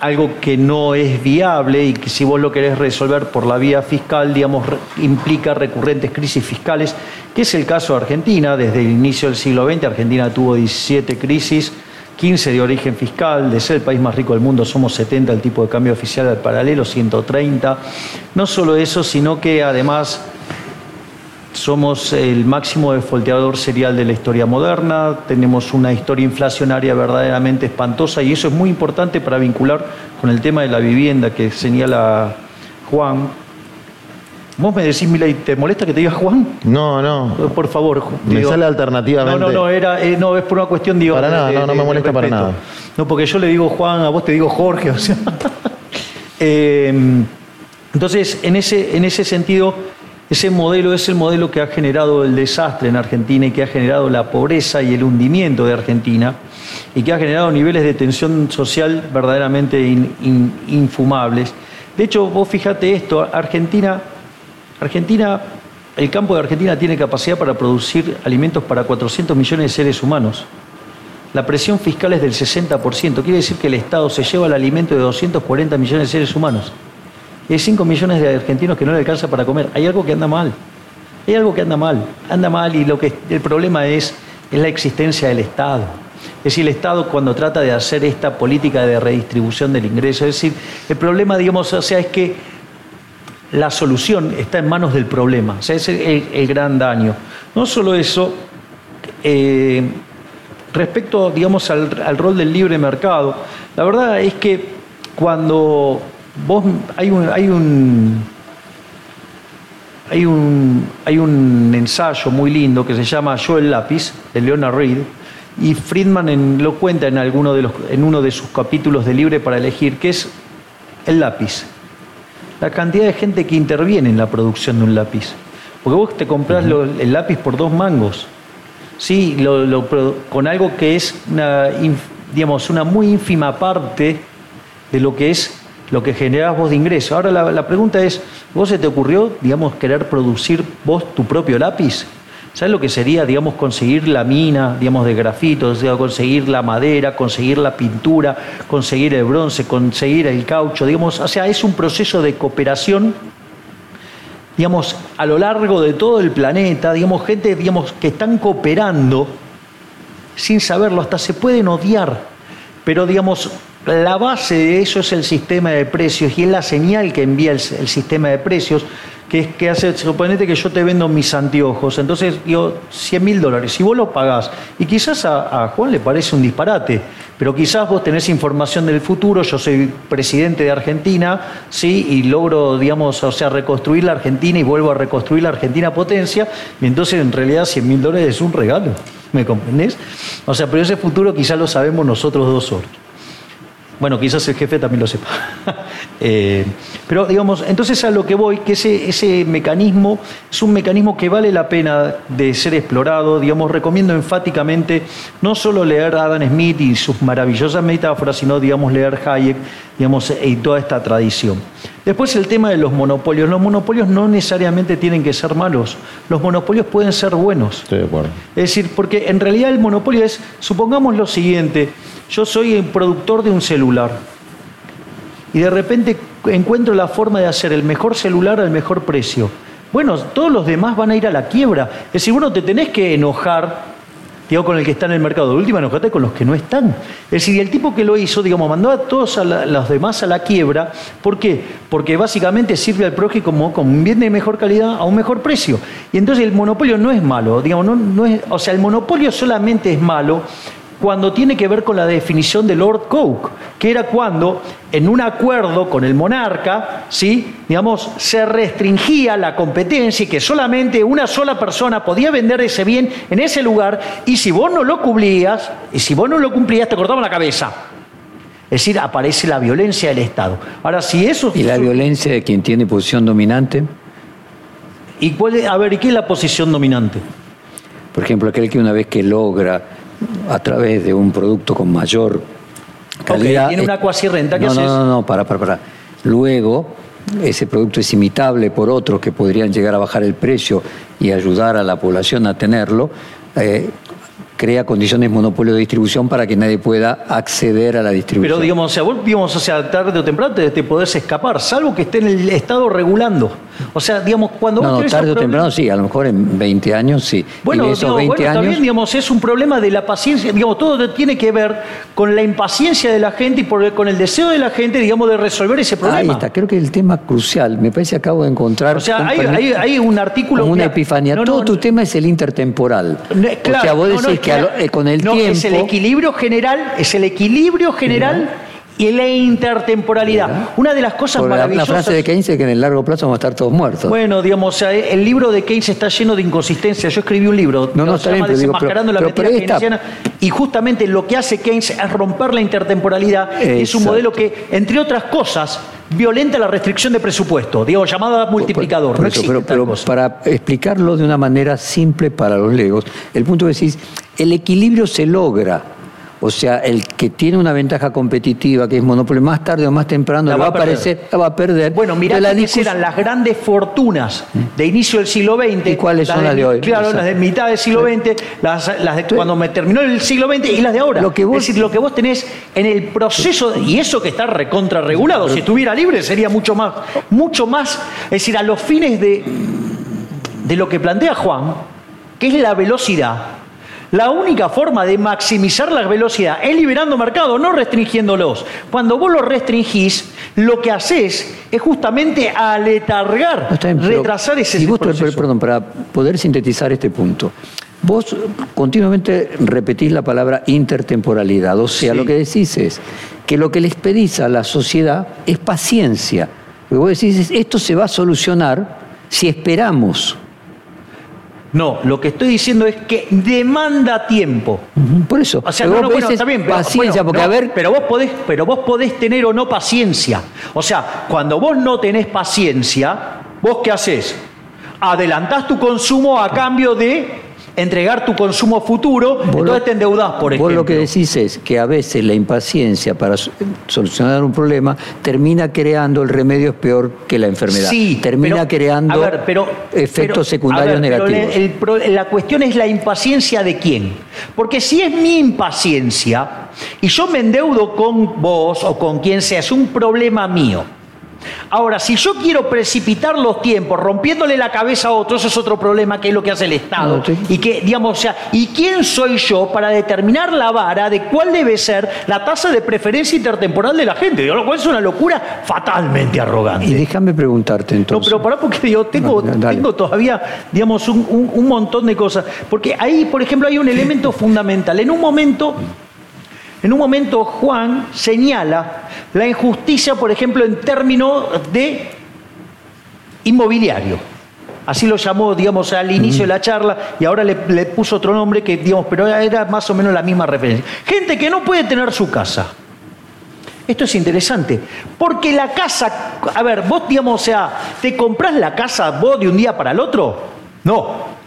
algo que no es viable y que si vos lo querés resolver por la vía fiscal, digamos, implica recurrentes crisis fiscales, que es el caso de Argentina. Desde el inicio del siglo XX, Argentina tuvo 17 crisis, 15 de origen fiscal, de ser el país más rico del mundo somos 70, el tipo de cambio oficial al paralelo 130. No solo eso, sino que además somos el máximo defolteador serial de la historia moderna, tenemos una historia inflacionaria verdaderamente espantosa y eso es muy importante para vincular con el tema de la vivienda que señala Juan. Vos me decís, Mila, ¿te molesta que te diga Juan? No, no. Por favor. Me sale alternativamente. No, no, no, era, eh, no, es por una cuestión, digo. Para nada, no, no me molesta para nada. No, porque yo le digo Juan, a vos te digo Jorge, o sea. <laughs> Eh, entonces, en ese, en ese sentido, ese modelo es el modelo que ha generado el desastre en Argentina y que ha generado la pobreza y el hundimiento de Argentina y que ha generado niveles de tensión social verdaderamente infumables. De hecho, vos fíjate esto, Argentina, Argentina, el campo de Argentina tiene capacidad para producir alimentos para 400 millones de seres humanos. La presión fiscal es del 60%, quiere decir que el Estado se lleva el alimento de 240 millones de seres humanos hay 5 millones de argentinos que no le alcanza para comer. Hay algo que anda mal. Hay algo que anda mal. Anda mal y lo que el problema es, es la existencia del Estado. Es decir, el Estado cuando trata de hacer esta política de redistribución del ingreso, es decir, el problema, digamos, o sea, es que la solución está en manos del problema, o sea, ese es el, gran daño. No solo eso, eh, respecto, digamos, al rol del libre mercado, la verdad es que cuando vos hay un, hay un hay un, hay un ensayo muy lindo que se llama Yo el lápiz, de Leonard Reed, y Friedman lo cuenta en, alguno de los, en uno de sus capítulos de Libre para elegir, que es el lápiz. La cantidad de gente que interviene en la producción de un lápiz. Porque vos te compras el lápiz por dos mangos, ¿sí? con algo que es una, digamos, una muy ínfima parte de lo que es lo que generás vos de ingreso. Ahora la, pregunta es, ¿vos se te ocurrió, digamos, querer producir vos tu propio lápiz? ¿Sabes lo que sería, digamos, conseguir la mina, digamos, de grafitos, conseguir la madera, conseguir la pintura, conseguir el bronce, conseguir el caucho, digamos, o sea, es un proceso de cooperación, digamos, a lo largo de todo el planeta, digamos, gente, digamos, que están cooperando sin saberlo, hasta se pueden odiar, pero, digamos, la base de eso es el sistema de precios y es la señal que envía el, sistema de precios, que es que hace, suponete que yo te vendo mis anteojos, entonces yo 100 mil dólares, si vos lo pagás, y quizás a, Juan le parece un disparate, pero quizás vos tenés información del futuro, yo soy presidente de Argentina, ¿sí? y logro, digamos, o sea, reconstruir la Argentina y vuelvo a reconstruir la Argentina potencia, y entonces en realidad 100 mil dólares es un regalo, ¿me comprendés? O sea, pero ese futuro quizás lo sabemos nosotros dos solos. Bueno, quizás el jefe también lo sepa. <laughs> Eh, pero digamos, entonces a lo que voy, que ese, ese mecanismo es un mecanismo que vale la pena de ser explorado. Digamos, recomiendo enfáticamente no solo leer a Adam Smith y sus maravillosas metáforas, sino, digamos, leer Hayek, digamos, y toda esta tradición. Después el tema de los monopolios. Los monopolios no necesariamente tienen que ser malos. Los monopolios pueden ser buenos. Estoy de acuerdo. Es decir, porque en realidad el monopolio es, supongamos lo siguiente, yo soy el productor de un celular y de repente encuentro la forma de hacer el mejor celular al mejor precio. Bueno, todos los demás van a ir a la quiebra. Es decir, bueno, te tenés que enojar digo, con el que está en el mercado. De última, enojate con los que no están. Es decir, el tipo que lo hizo, digamos, mandó a todos a los demás a la quiebra. ¿Por qué? Porque básicamente sirve al prójimo como, un bien de mejor calidad a un mejor precio. Y entonces el monopolio no es malo. Digamos, no es, o sea, el monopolio solamente es malo cuando tiene que ver con la definición de Lord Coke, que era cuando en un acuerdo con el monarca, ¿sí? digamos, se restringía la competencia y que solamente una sola persona podía vender ese bien en ese lugar y si vos no lo cumplías, y si vos no lo cumplías te cortaban la cabeza. Es decir, aparece la violencia del Estado. Ahora, si eso... ¿Y la violencia de quien tiene posición dominante? ¿Y cuál es- a ver, ¿y qué es la posición dominante? Por ejemplo, aquel que una vez que logra, a través de un producto con mayor calidad... tiene una eh, cuasirrenta, ¿qué no, haces? No, no, no, para, para, para. Luego, ese producto es imitable por otros que podrían llegar a bajar el precio y ayudar a la población a tenerlo. eh, crea condiciones monopolio de distribución para que nadie pueda acceder a la distribución. Pero digamos, o sea, vos, digamos, o sea, tarde o temprano te, te podés escapar, salvo que esté en el Estado regulando. O sea, digamos, cuando no, vos no, tarde o temprano sí, a lo mejor en 20 años sí. Bueno, y de esos digo, 20 bueno, años... bien, digamos, es un problema de la paciencia, digamos, todo tiene que ver con la impaciencia de la gente y por- con el deseo de la gente, digamos, de resolver ese problema. Ahí está, creo que el tema crucial, me parece que acabo de encontrar... O sea, hay, con- hay- hay un artículo... como una epifanía. no, no, Todo tu tema es el intertemporal. no, o claro, sea, vos decís es que a lo- eh, con el no, tiempo... es el equilibrio general, es el equilibrio general y la intertemporalidad. Una de las cosas por la, la maravillosas... frase de Keynes es que en el largo plazo vamos a estar todos muertos. Bueno, digamos, o sea, el libro de Keynes está lleno de inconsistencias. Yo escribí un libro No, no, se llama bien, digo, Desenmascarando pero- la mentira keynesiana. Y justamente lo que hace Keynes es romper la intertemporalidad. y Es un Exacto. modelo que, entre otras cosas, violenta la restricción de presupuesto, digamos, llamada multiplicador. Por eso, pero, para explicarlo de una manera simple para los legos, el punto que decís, el equilibrio se logra. O sea, el que tiene una ventaja competitiva, que es monopolio, más tarde o más temprano La va va a aparecer, la va a perder. Bueno, mirá la discus- eran las grandes fortunas de inicio del siglo XX. ¿Y cuáles son las de hoy? Claro, Exacto. las de mitad del siglo XX, las, las de cuando me terminó el siglo XX y las de ahora. Lo que vos- es decir, lo que vos tenés en el proceso, y eso que está recontra regulado, si estuviera libre sería mucho más, mucho más, es decir, a los fines de, de lo que plantea Juan, que es la velocidad. La única forma de maximizar la velocidad es liberando mercado, no restringiéndolos. Cuando vos los restringís, lo que haces es justamente aletargar, No, bien, retrasar ese si vos, proceso. Perdón, para poder sintetizar este punto. Vos continuamente repetís la palabra intertemporalidad, o sea, Sí. lo que decís es que lo que les pedís a la sociedad es paciencia. Lo que vos decís es, esto se va a solucionar si esperamos. No, lo que estoy diciendo es que demanda tiempo. Por eso. O sea, no, no, bueno, está bien, pero, paciencia, bueno, porque no, a ver, pero vos podés, pero vos podés tener o no paciencia. O sea, cuando vos no tenés paciencia, ¿vos qué haces? Adelantás tu consumo a cambio de entregar tu consumo futuro, Vos entonces lo- te endeudás, por ejemplo. Vos lo que decís es que a veces la impaciencia para so- solucionar un problema termina creando el remedio es peor que la enfermedad. Sí, termina pero, creando a ver, pero- efectos pero, secundarios ver, negativos. el- el pro- la cuestión es la impaciencia de quién. Porque si es mi impaciencia y yo me endeudo con vos o con quien sea, es un problema mío. Ahora, si yo quiero precipitar los tiempos, rompiéndole la cabeza a otro, eso es otro problema que es lo que hace el Estado. No, sí. Y que, digamos, o sea, ¿y quién soy yo para determinar la vara de cuál debe ser la tasa de preferencia intertemporal de la gente? Digo, Lo cual es una locura fatalmente arrogante. Y déjame preguntarte No, entonces. pero pará porque yo tengo, No, no, tengo todavía, digamos, un, un- un montón de cosas. Porque ahí, por ejemplo, hay un elemento fundamental. En un momento, en un momento Juan señala la injusticia, por ejemplo, en términos de inmobiliario. Así lo llamó, digamos, al inicio de la charla y ahora le, le puso otro nombre que, digamos, pero era más o menos la misma referencia. Gente que no puede tener su casa. Esto es interesante, porque la casa, a ver, vos digamos, o sea, ¿te comprás la casa vos de un día para el otro? No.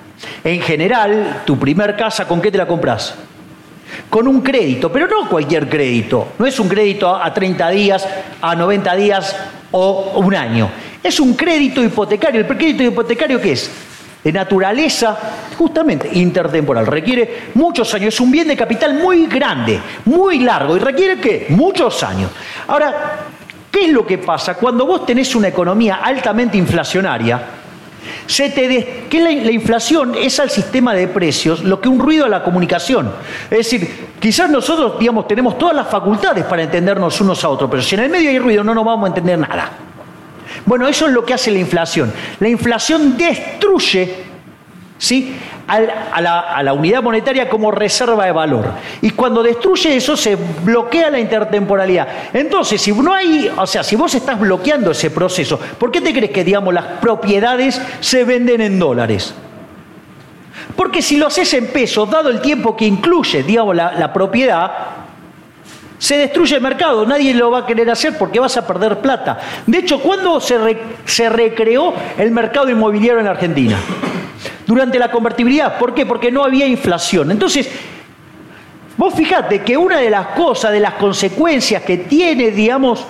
En general, tu primer casa, ¿con qué te la compras? Con un crédito, pero no cualquier crédito. No es un crédito a 30 días, a 90 días o un año. Es un crédito hipotecario. ¿El crédito hipotecario qué es? De naturaleza, justamente, intertemporal. Requiere muchos años. Es un bien de capital muy grande, muy largo. ¿Y requiere qué? Muchos años. Ahora, ¿qué es lo que pasa? Cuando vos tenés una economía altamente inflacionaria, se te des- que la, la inflación es al sistema de precios lo que un ruido a la comunicación. Es decir, quizás nosotros, digamos, tenemos todas las facultades para entendernos unos a otros, pero si en el medio hay ruido no nos vamos a entender nada. Bueno, eso es lo que hace la inflación. La inflación destruye ¿sí? A, la, unidad monetaria como reserva de valor. Y cuando destruye eso se bloquea la intertemporalidad. Entonces, si no hay, o sea, si vos estás bloqueando ese proceso, ¿por qué te crees que, digamos, las propiedades se venden en dólares? Porque si lo haces en pesos, dado el tiempo que incluye, digamos, la, propiedad, se destruye el mercado, nadie lo va a querer hacer porque vas a perder plata. De hecho, ¿cuándo se recreó el mercado inmobiliario en Argentina? Durante la convertibilidad. ¿Por qué? Porque no había inflación. Entonces, vos fijate que una de las cosas, de las consecuencias que tiene, digamos,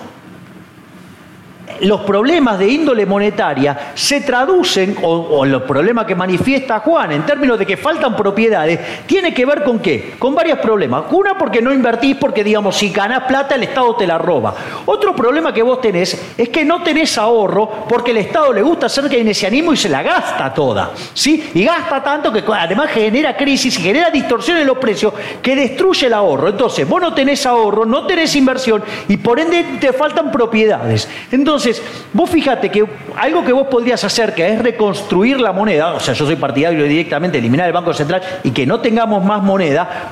los problemas de índole monetaria se traducen, o, los problemas que manifiesta Juan en términos de que faltan propiedades, tiene que ver con qué? Con varios problemas. Una, porque no invertís, porque digamos, si ganás plata, el Estado te la roba. Otro problema que vos tenés es que no tenés ahorro porque el Estado le gusta hacer keynesianismo y se la gasta toda. ¿sí? Y gasta tanto que además genera crisis y genera distorsión en los precios que destruye el ahorro. Entonces, vos no tenés ahorro, no tenés inversión y por ende te faltan propiedades. Entonces, entonces, vos fíjate que algo que vos podrías hacer, que es reconstruir la moneda, o sea, yo soy partidario directamente eliminar el Banco Central y que no tengamos más moneda,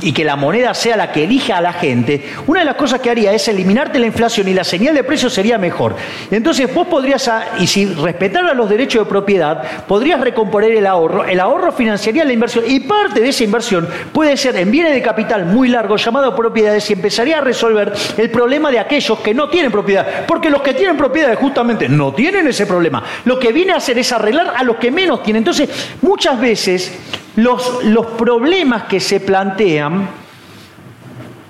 y que la moneda sea la que elija a la gente, una de las cosas que haría es eliminarte la inflación y la señal de precios sería mejor. Entonces vos podrías, y si respetaras los derechos de propiedad, podrías recomponer el ahorro, el ahorro financiaría la inversión y parte de esa inversión puede ser en bienes de capital muy largos llamados propiedades y empezaría a resolver el problema de aquellos que no tienen propiedad, porque los que tienen propiedades justamente no tienen ese problema. Lo que viene a hacer es arreglar a los que menos tienen. Entonces, muchas veces los, los problemas que se plantean,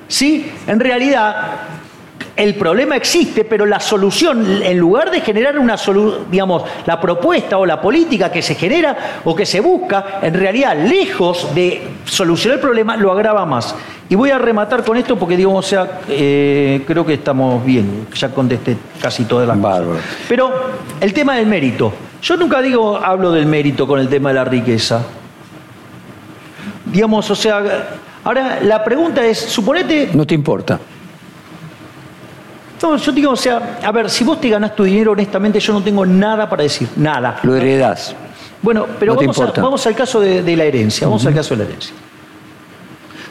¿sí? En realidad, el problema existe, pero la solución, en lugar de generar una solución, digamos, la propuesta o la política que se genera o que se busca, en realidad, lejos de solucionar el problema, lo agrava más. Y voy a rematar con esto porque, digo, o sea, eh, creo que estamos bien, ya contesté casi todas las Bárbaro. Pero el tema del mérito. Yo nunca digo, hablo del mérito con el tema de la riqueza. Digamos, o sea, ahora la pregunta es, suponete... No te importa. No, yo digo, o sea, a ver, si vos te ganás tu dinero honestamente, yo no tengo nada para decir, nada. Lo heredás. Bueno, pero vamos, al caso de, la herencia, vamos al caso de la herencia.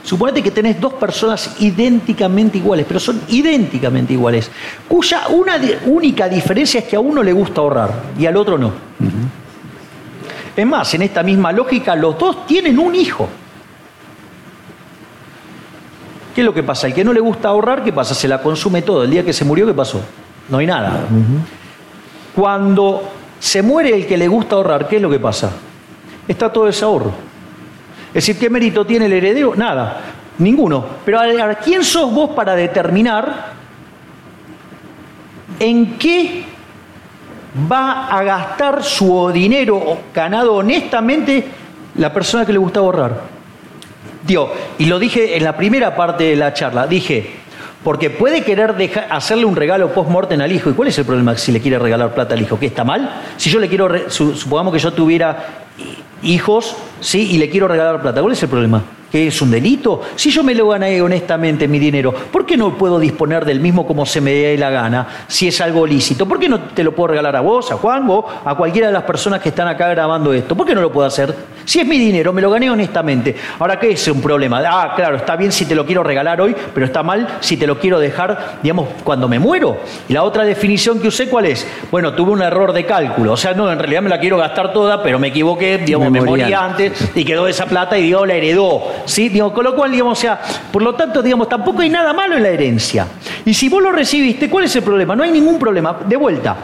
Suponete que tenés dos personas idénticamente iguales, pero son idénticamente iguales, cuya una única diferencia es que a uno le gusta ahorrar y al otro no. Es más, en esta misma lógica, los dos tienen un hijo. ¿Qué es lo que pasa? El que no le gusta ahorrar, ¿qué pasa? Se la consume todo. El día que se murió, ¿qué pasó? No hay nada. Cuando se muere el que le gusta ahorrar, ¿qué es lo que pasa? Está todo ese ahorro. Es decir, ¿qué mérito tiene el heredero? Nada, ninguno. Pero a ¿quién sos vos para determinar en qué va a gastar su dinero ganado honestamente la persona que le gusta ahorrar? Y lo dije en la primera parte de la charla, dije, porque puede querer hacerle un regalo post-mortem al hijo. ¿Y cuál es el problema si le quiere regalar plata al hijo? ¿Que está mal? Si yo le quiero, supongamos que yo tuviera hijos, ¿sí? Y le quiero regalar plata, ¿cuál es el problema? Que es un delito? Si yo me lo gané honestamente mi dinero, ¿por qué no puedo disponer del mismo como se me dé la gana si es algo lícito? ¿Por qué no te lo puedo regalar a vos, a Juan, o a cualquiera de las personas que están acá grabando esto? ¿Por qué no lo puedo hacer? Si es mi dinero, me lo gané honestamente. Ahora, ¿qué es un problema? Ah, claro, está bien si te lo quiero regalar hoy, pero está mal si te lo quiero dejar, digamos, cuando me muero. Y la otra definición que usé, ¿cuál es? Bueno, tuve un error de cálculo. O sea, no, en realidad me la quiero gastar toda, pero me equivoqué, digamos, me, morí antes y quedó esa plata y Dios la heredó. ¿Sí? Digo, con lo cual, digamos, o sea, por lo tanto, digamos, tampoco hay nada malo en la herencia. Y si vos lo recibiste, ¿cuál es el problema? No hay ningún problema. De vuelta,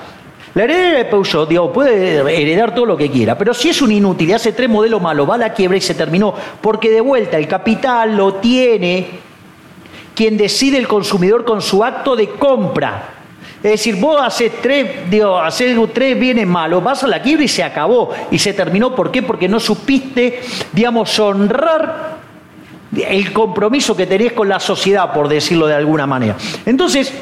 la heredera de Peugeot, digo, puede heredar todo lo que quiera, pero si es un inútil y hace tres modelos malos, va a la quiebra y se terminó, porque de vuelta el capital lo tiene quien decide el consumidor con su acto de compra. Es decir, vos haces tres, digo, haces tres bienes malos, vas a la quiebra y se acabó. Y se terminó. ¿Por qué? Porque no supiste, digamos, honrar el compromiso que tenés con la sociedad, por decirlo de alguna manera. Entonces,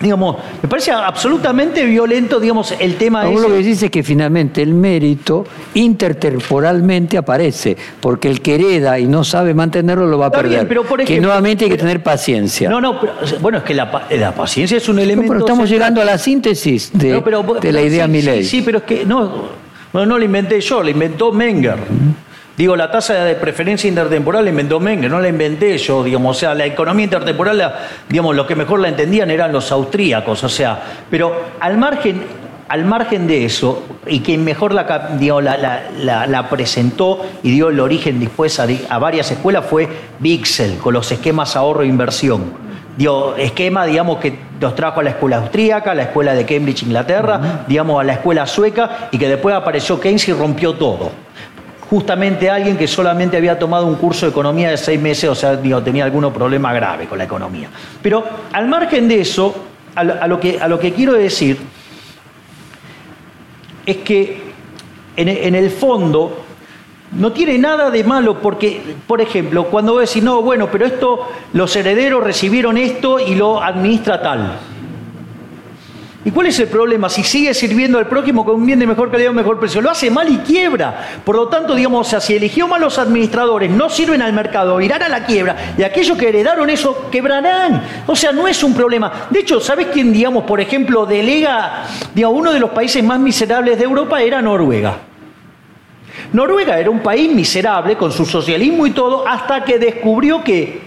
digamos, me parece absolutamente violento, digamos, el tema de. Lo que dice es que finalmente el mérito intertemporalmente aparece, porque el que hereda y no sabe mantenerlo lo va a perder. pero por que nuevamente hay que tener paciencia. No, no, bueno, es que la, paciencia es un elemento. pero estamos llegando a la síntesis de, la idea sí. Sí, pero es que no, no, no lo inventé yo, lo inventó Menger. Digo, la tasa de preferencia intertemporal la inventó Menger, no la inventé yo, digamos, o sea, la economía intertemporal, digamos, los que mejor la entendían eran los austríacos, o sea, pero al margen, al margen de eso, y quien mejor la, la, presentó y dio el origen después a, varias escuelas fue Bixel, con los esquemas ahorro e inversión. digo, esquema, digamos, que nos trajo a la escuela austríaca, a la escuela de Cambridge, Inglaterra, digamos, a la escuela sueca, y que después apareció Keynes y rompió todo. Justamente alguien que solamente había tomado un curso de economía de seis meses, o sea, tenía algún problema grave con la economía. Pero al margen de eso, a lo, que, a lo que quiero decir es que en el fondo no tiene nada de malo porque, por ejemplo, cuando vos decís, no, bueno, pero esto, los herederos recibieron esto y lo administra tal. ¿Y cuál es el problema? Si sigue sirviendo al prójimo con un bien de mejor calidad o mejor precio, lo hace mal y quiebra. Por lo tanto, digamos, o sea, si eligió mal los administradores, no sirven al mercado, irán a la quiebra. Y aquellos que heredaron eso, quebrarán. O sea, no es un problema. De hecho, ¿sabes quién, digamos, por ejemplo, delega, digamos, uno de los países más miserables de Europa era Noruega? Noruega era un país miserable con su socialismo y todo hasta que descubrió que...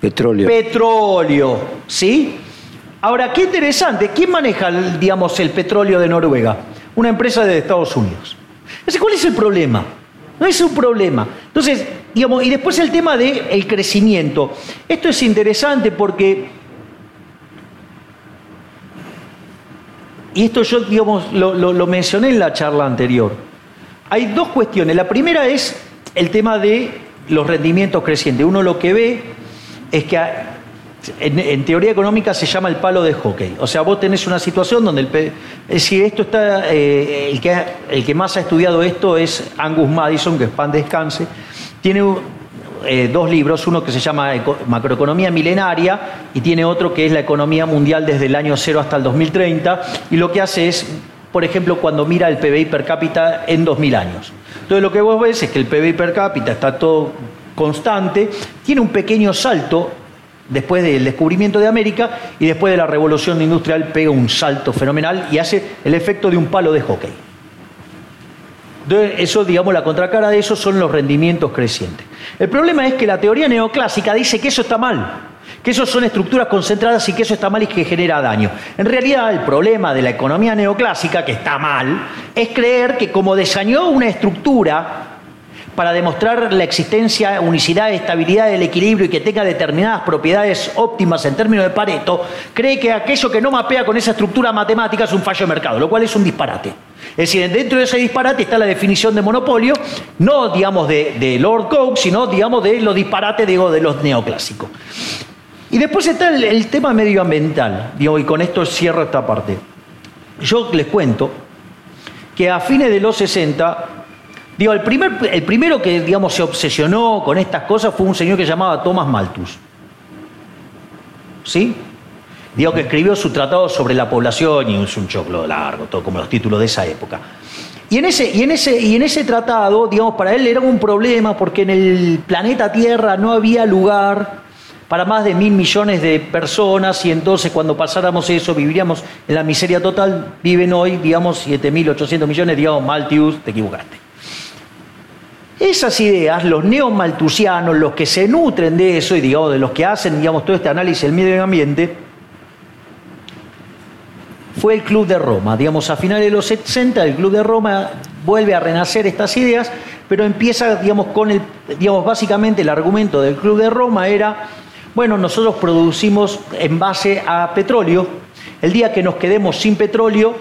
Petróleo. Petróleo, ¿sí? Ahora, qué interesante, ¿quién maneja, digamos, el petróleo de Noruega? Una empresa de Estados Unidos. ¿Cuál es el problema? No es un problema. Entonces, digamos, y después el tema del crecimiento. Esto es interesante porque y esto yo, digamos, lo, mencioné en la charla anterior. Hay dos cuestiones. La primera es el tema de los rendimientos crecientes. Uno lo que ve es que en, teoría económica se llama el palo de hockey. O sea, vos tenés una situación donde el... Es decir, esto está... Eh, el, que, más ha estudiado esto es Angus Madison, que es pan descanse. Tiene eh, dos libros, uno que se llama Macroeconomía Milenaria y tiene otro que es la economía mundial desde el año cero hasta el 2030. Y lo que hace es por ejemplo, cuando mira el PBI per cápita en 2000 años. Entonces lo que vos ves es que el PBI per cápita está todo constante, tiene un pequeño salto después del descubrimiento de América y después de la revolución industrial pega un salto fenomenal y hace el efecto de un palo de hockey. Entonces, eso, digamos, la contracara de eso son los rendimientos crecientes. El problema es que la teoría neoclásica dice que eso está mal que eso son estructuras concentradas y que eso está mal y que genera daño. En realidad, el problema de la economía neoclásica, que está mal, es creer que como diseñó una estructura para demostrar la existencia, unicidad, estabilidad del equilibrio y que tenga determinadas propiedades óptimas en términos de Pareto, cree que aquello que no mapea con esa estructura matemática es un fallo de mercado, lo cual es un disparate. Es decir, dentro de ese disparate está la definición de monopolio, no digamos de, Lord Coke, sino digamos de los disparates digo, de los neoclásicos. Y después está el, tema medioambiental, digo, y con esto cierro esta parte. Yo les cuento que a fines de los 60, digo, el, primer, el primero que digamos, se obsesionó con estas cosas fue un señor que llamaba Thomas Malthus. ¿Sí? Digo que escribió su tratado sobre la población y es un choclo largo, todo como los títulos de esa época. Y en, ese, y, en ese, y en ese tratado, digamos, para él era un problema porque en el planeta Tierra no había lugar para más de mil millones de personas y entonces cuando pasáramos eso viviríamos en la miseria total, viven hoy, digamos, 7.800 millones, digamos, Malthus, te equivocaste. Esas ideas, los neomaltusianos, los que se nutren de eso y digamos, de los que hacen digamos, todo este análisis del medio ambiente, fue el Club de Roma. Digamos, a finales de los 60 el Club de Roma vuelve a renacer estas ideas, pero empieza, digamos, con el, digamos, básicamente el argumento del Club de Roma era bueno, nosotros producimos en base a petróleo. El día que nos quedemos sin petróleo,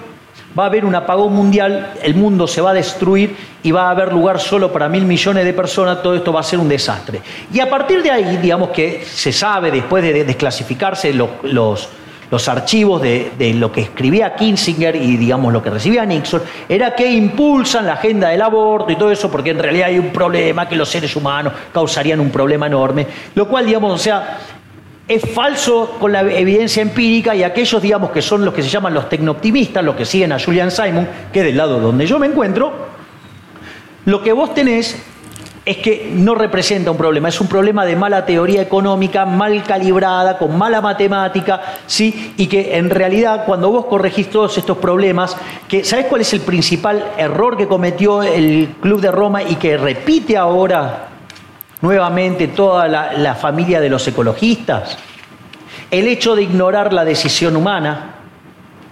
va a haber un apagón mundial, el mundo se va a destruir y va a haber lugar solo para mil millones de personas, todo esto va a ser un desastre. Y a partir de ahí, digamos que se sabe, después de desclasificarse los, los archivos de, lo que escribía Kinsinger y digamos lo que recibía Nixon, era que impulsan la agenda del aborto y todo eso, porque en realidad hay un problema que los seres humanos causarían un problema enorme, lo cual, digamos, o sea, es falso con la evidencia empírica y aquellos, digamos, que son los que se llaman los tecnooptimistas, los que siguen a Julian Simon, que es del lado donde yo me encuentro, lo que vos tenés es que no representa un problema, es un problema de mala teoría económica, mal calibrada, con mala matemática, ¿sí? y que en realidad cuando vos corregís todos estos problemas, que ¿sabés cuál es el principal error que cometió el Club de Roma y que repite ahora nuevamente toda la, familia de los ecologistas? El hecho de ignorar la decisión humana,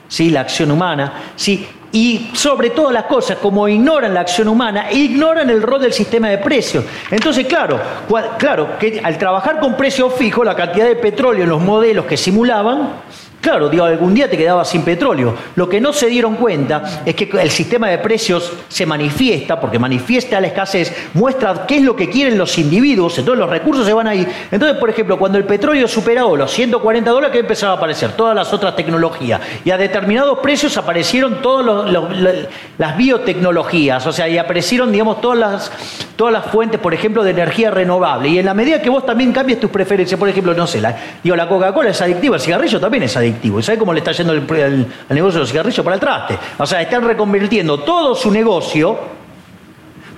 ¿sí? la acción humana, ¿sí? y sobre todas las cosas, como ignoran la acción humana, ignoran el rol del sistema de precios. Entonces, claro, claro, que al trabajar con precios fijos, la cantidad de petróleo en los modelos que simulaban Claro, digo, algún día te quedabas sin petróleo. Lo que no se dieron cuenta es que el sistema de precios se manifiesta, porque manifiesta la escasez, muestra qué es lo que quieren los individuos, entonces los recursos se van ahí. Entonces, por ejemplo, cuando el petróleo superó los 140 dólares, ¿qué empezaba a aparecer? Todas las otras tecnologías. Y a determinados precios aparecieron todas las biotecnologías, o sea, y aparecieron, digamos, todas las, todas las fuentes, por ejemplo, de energía renovable. Y en la medida que vos también cambies tus preferencias, por ejemplo, no sé, digo, la Coca-Cola es adictiva, el cigarrillo también es adictivo ¿Y sabe cómo le está yendo el, negocio de los cigarrillos para el traste? O sea, están reconvirtiendo todo su negocio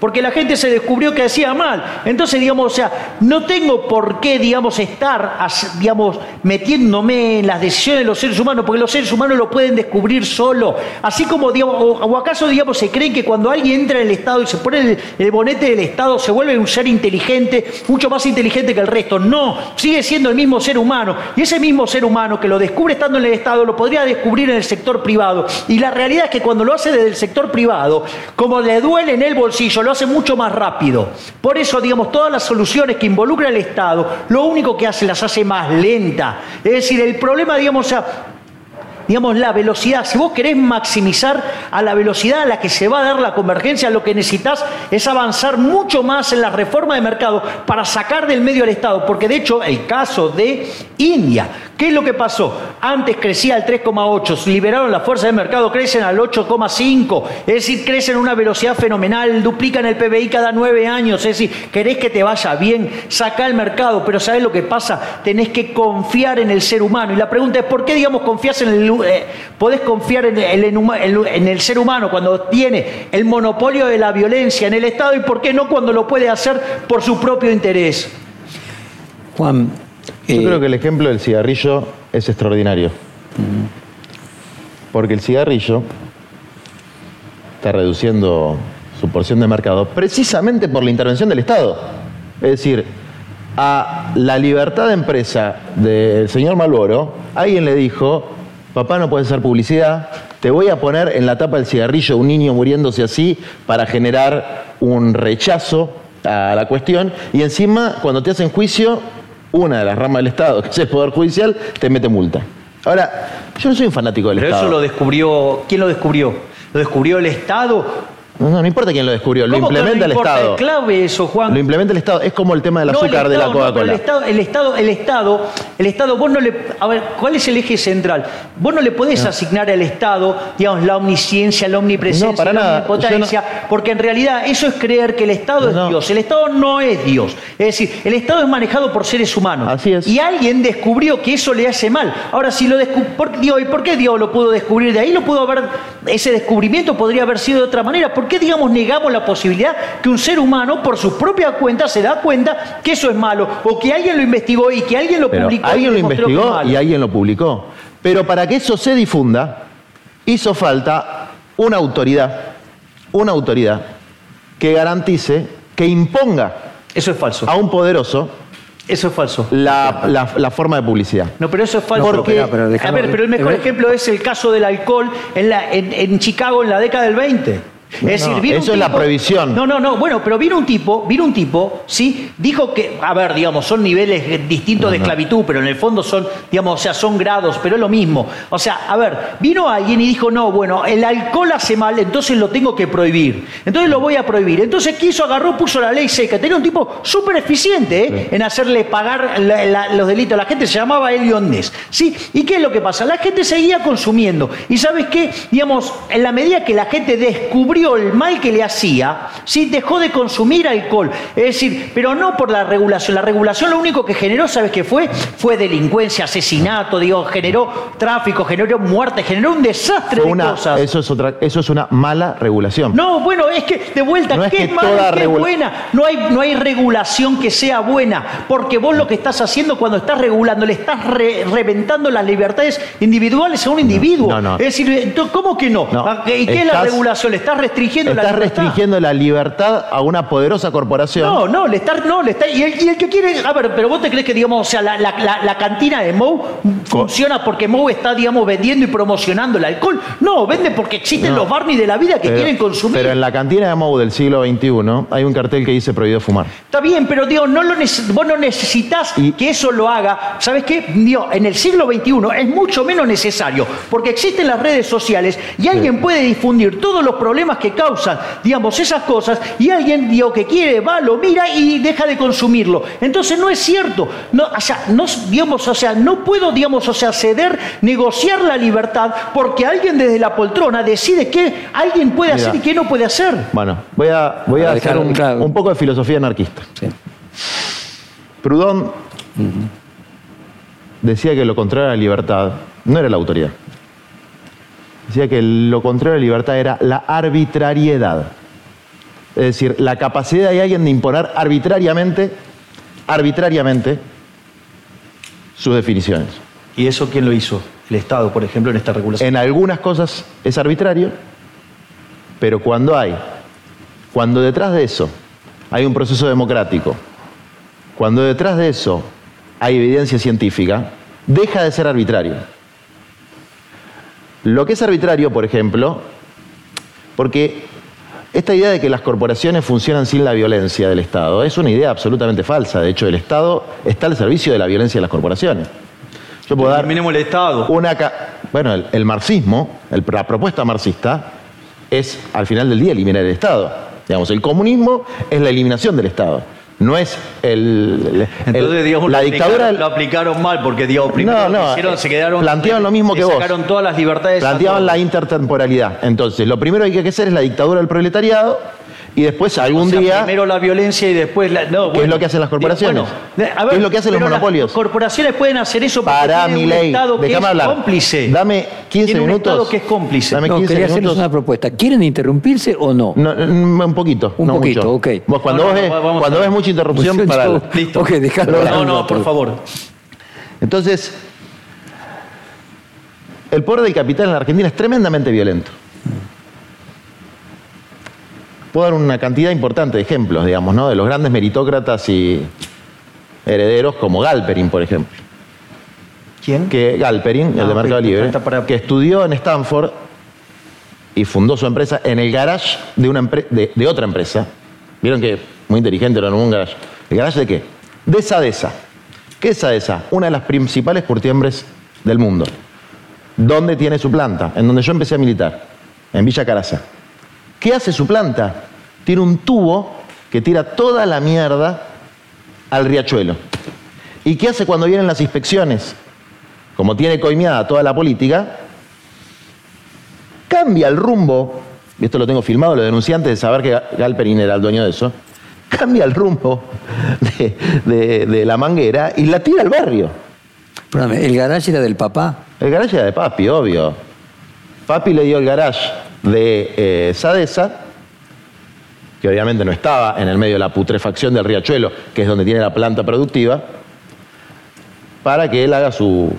porque la gente se descubrió que hacía mal. Entonces, digamos, o sea, no tengo por qué, digamos, estar, digamos, metiéndome en las decisiones de los seres humanos, porque los seres humanos lo pueden descubrir solo. Así como, digamos, o, acaso, digamos, se creen que cuando alguien entra en el Estado y se pone el, el, bonete del Estado, se vuelve un ser inteligente, mucho más inteligente que el resto. No, sigue siendo el mismo ser humano. Y ese mismo ser humano que lo descubre estando en el Estado, lo podría descubrir en el sector privado. Y la realidad es que cuando lo hace desde el sector privado, como le duele en el bolsillo, lo hace mucho más rápido. Por eso, digamos, todas las soluciones que involucra el Estado, lo único que hace las hace más lenta. Es decir, el problema, digamos, o sea, digamos, la velocidad. Si vos querés maximizar a la velocidad a la que se va a dar la convergencia, lo que necesitas es avanzar mucho más en la reforma de mercado para sacar del medio al Estado. Porque de hecho, el caso de India, ¿qué es lo que pasó? Antes crecía al 3,8, liberaron las fuerzas de mercado, crecen al 8,5, es decir, crecen a una velocidad fenomenal, duplican el PBI cada nueve años, es decir, querés que te vaya bien, saca el mercado, pero ¿sabés lo que pasa? Tenés que confiar en el ser humano. Y la pregunta es, ¿por qué, digamos, confías en el eh, podés confiar en el, ser humano cuando tiene el monopolio de la violencia en el Estado y por qué no cuando lo puede hacer por su propio interés. Juan. Yo eh, creo que el ejemplo del cigarrillo es extraordinario. Porque el cigarrillo está reduciendo su porción de mercado precisamente por la intervención del Estado. Es decir, a la libertad de empresa del señor Malboro, alguien le dijo, papá no puede hacer publicidad, te voy a poner en la tapa del cigarrillo un niño muriéndose así para generar un rechazo a la cuestión y encima cuando te hacen juicio, una de las ramas del Estado, <laughs> que es el Poder Judicial, te mete multa. Ahora, yo no soy un fanático del Estado. Pero eso lo descubrió, ¿quién lo descubrió? ¿Lo descubrió el Estado no, no importa quién lo descubrió, lo implementa el Estado. Es clave eso, Juan. Lo implementa el Estado. Es como el tema del azúcar de la Coca-Cola. el Estado, el Estado, el Estado, el Estado, vos no le. A ver, ¿cuál es el eje central? Vos no le podés asignar al Estado, digamos, la omnisciencia, la omnipresencia, la omnipotencia, porque en realidad eso es creer que el Estado es Dios. El Estado no es Dios. Es decir, el Estado es manejado por seres humanos. Así es. Y alguien descubrió que eso le hace mal. Ahora, si lo descubrió, ¿y por qué Dios lo pudo descubrir de ahí? Lo pudo haber, ese descubrimiento podría haber sido de otra manera. ¿Por qué, digamos, negamos la posibilidad que un ser humano, por su propia cuenta, se da cuenta que eso es malo? O que alguien lo investigó y que alguien lo publicó. Alguien lo investigó y alguien lo publicó. Pero para que eso se difunda, hizo falta una autoridad, una autoridad que garantice, que imponga eso es falso. a un poderoso eso es falso. La, forma de publicidad. No, pero eso es falso. Porque, a ver, pero el mejor ejemplo es el caso del alcohol en, la, en Chicago en la década del 20 eso es la prohibición. No, no, no. Bueno, pero vino un tipo, vino un tipo, ¿sí? Dijo que, a ver, digamos, son niveles distintos de esclavitud, pero en el fondo son, digamos, o sea, son grados, pero es lo mismo. O sea, a ver, vino alguien y dijo, no, bueno, el alcohol hace mal, entonces lo tengo que prohibir. Entonces lo voy a prohibir. Entonces quiso, agarró, puso la ley seca. Tenía un tipo súper eficiente ¿eh? en hacerle pagar los delitos. La gente se llamaba Elion Ness, ¿sí? ¿Y qué es lo que pasa? La gente seguía consumiendo. ¿Y sabes qué? Digamos, en la medida que la gente descubrió el mal que le hacía, ¿sí? dejó de consumir alcohol. Es decir, pero no por la regulación. La regulación lo único que generó, ¿sabes qué fue? Fue delincuencia, asesinato, digo, generó tráfico, generó muerte, generó un desastre de cosas. Eso es, otra, eso es una mala regulación. No, bueno, es que, de vuelta, ¿qué es, mala, qué es buena? No hay, no hay regulación que sea buena, porque vos lo que estás haciendo cuando estás regulando, le estás reventando las libertades individuales a un individuo. Es decir, ¿cómo que no? ¿Y qué es la regulación? Le estás restringiendo la libertad. restringiendo la libertad a una poderosa corporación. No, no, le está, no, le está, y el, que quiere, a ver, pero vos te crees que, digamos, o sea, la, cantina de Mou funciona porque Mou está, digamos, vendiendo y promocionando el alcohol. No, vende porque existen No. los Barney de la vida que Pero- quieren consumir. Pero en la cantina de Mou del siglo XXI hay un cartel que dice prohibido fumar. Está bien, pero digo, no lo vos no necesitas Y- que eso lo haga. ¿Sabes qué? Digo, en el siglo XXI es mucho menos necesario, porque existen las redes sociales y alguien puede difundir todos los problemas que causan, digamos, esas cosas, y alguien, digo, que quiere, va, lo mira y deja de consumirlo. Entonces no es cierto. No, o sea, no, digamos, o sea, no puedo, digamos, o sea, ceder, negociar la libertad, porque alguien desde la poltrona decide qué alguien puede Mira. hacer y qué no puede hacer. Bueno, voy a, voy a dejar un, claro. un poco de filosofía anarquista. Sí. Proudhon decía que lo contrario a la libertad no era la autoridad. Decía que lo contrario a la libertad era la arbitrariedad. Es decir, la capacidad de alguien de imponer arbitrariamente, arbitrariamente, sus definiciones. ¿Y eso quién lo hizo? El Estado, por ejemplo, en esta regulación. En algunas cosas es arbitrario, pero cuando hay, cuando detrás de eso hay un proceso democrático, cuando detrás de eso hay evidencia científica, deja de ser arbitrario. Lo que es arbitrario, por ejemplo, porque esta idea de que las corporaciones funcionan sin la violencia del Estado es una idea absolutamente falsa. De hecho, el Estado está al servicio de la violencia de las corporaciones. Yo puedo dar el Estado. una ca- bueno, el, el marxismo, el- la propuesta marxista, es al final del día eliminar el Estado. Digamos, el comunismo es la eliminación del Estado. No es el, el- Entonces, digamos, la lo, dictadura. aplicaron, lo aplicaron mal, porque, digamos, primero No, lo no, hicieron, eh, se quedaron... planteaban lo mismo que vos. sacaron todas las libertades. planteaban la intertemporalidad. Entonces, lo primero que hay que hacer es la dictadura del proletariado y después algún O sea, día. Primero la violencia y después la. No, ¿Qué es lo que hacen las corporaciones? Bueno, a ¿Qué es lo que hacen los monopolios? Las corporaciones pueden hacer eso porque Para tienen mi un ley, Estado que es hablar. cómplice. Dame 15 Tiene un minutos. Estado que es cómplice. Dame No, 15 quería hacerles minutos. una propuesta. ¿Quieren interrumpirse o no? No, no, un poquito. Un no poquito, mucho. ok. Vos cuando, No, no, vos, ves, no, cuando ves mucha interrupción, para. yo- Ok, déjalo. No, no, por favor. Entonces, el poder del capital en la Argentina es tremendamente violento. Puedo dar una cantidad importante de ejemplos, digamos, ¿no? De los grandes meritócratas y herederos como Galperin, por ejemplo. ¿Quién? Que Galperin, el Ah, de Mercado me Libre, para- que estudió en Stanford y fundó su empresa en el garage de, una de, de otra empresa. Vieron que muy inteligente era un garage. ¿El garage de qué? De Sadesa. ¿Qué es Sadesa? Una de las principales curtiembres del mundo. ¿Dónde tiene su planta? En donde yo empecé a militar, en Villa Caraza. ¿Qué hace su planta? Tiene un tubo que tira toda la mierda al riachuelo. ¿Y qué hace cuando vienen las inspecciones? Como tiene coimeada toda la política, cambia el rumbo, y esto lo tengo filmado, lo denuncié antes de saber que Galperin era el dueño de eso, cambia el rumbo de, de- de la manguera y la tira al barrio. Perdóname, ¿el garage era del papá? El garage era de Papi, obvio. Papi le dio el garage de eh, Sadesa, que obviamente no estaba en el medio de la putrefacción del riachuelo, que es donde tiene la planta productiva, para que él haga su,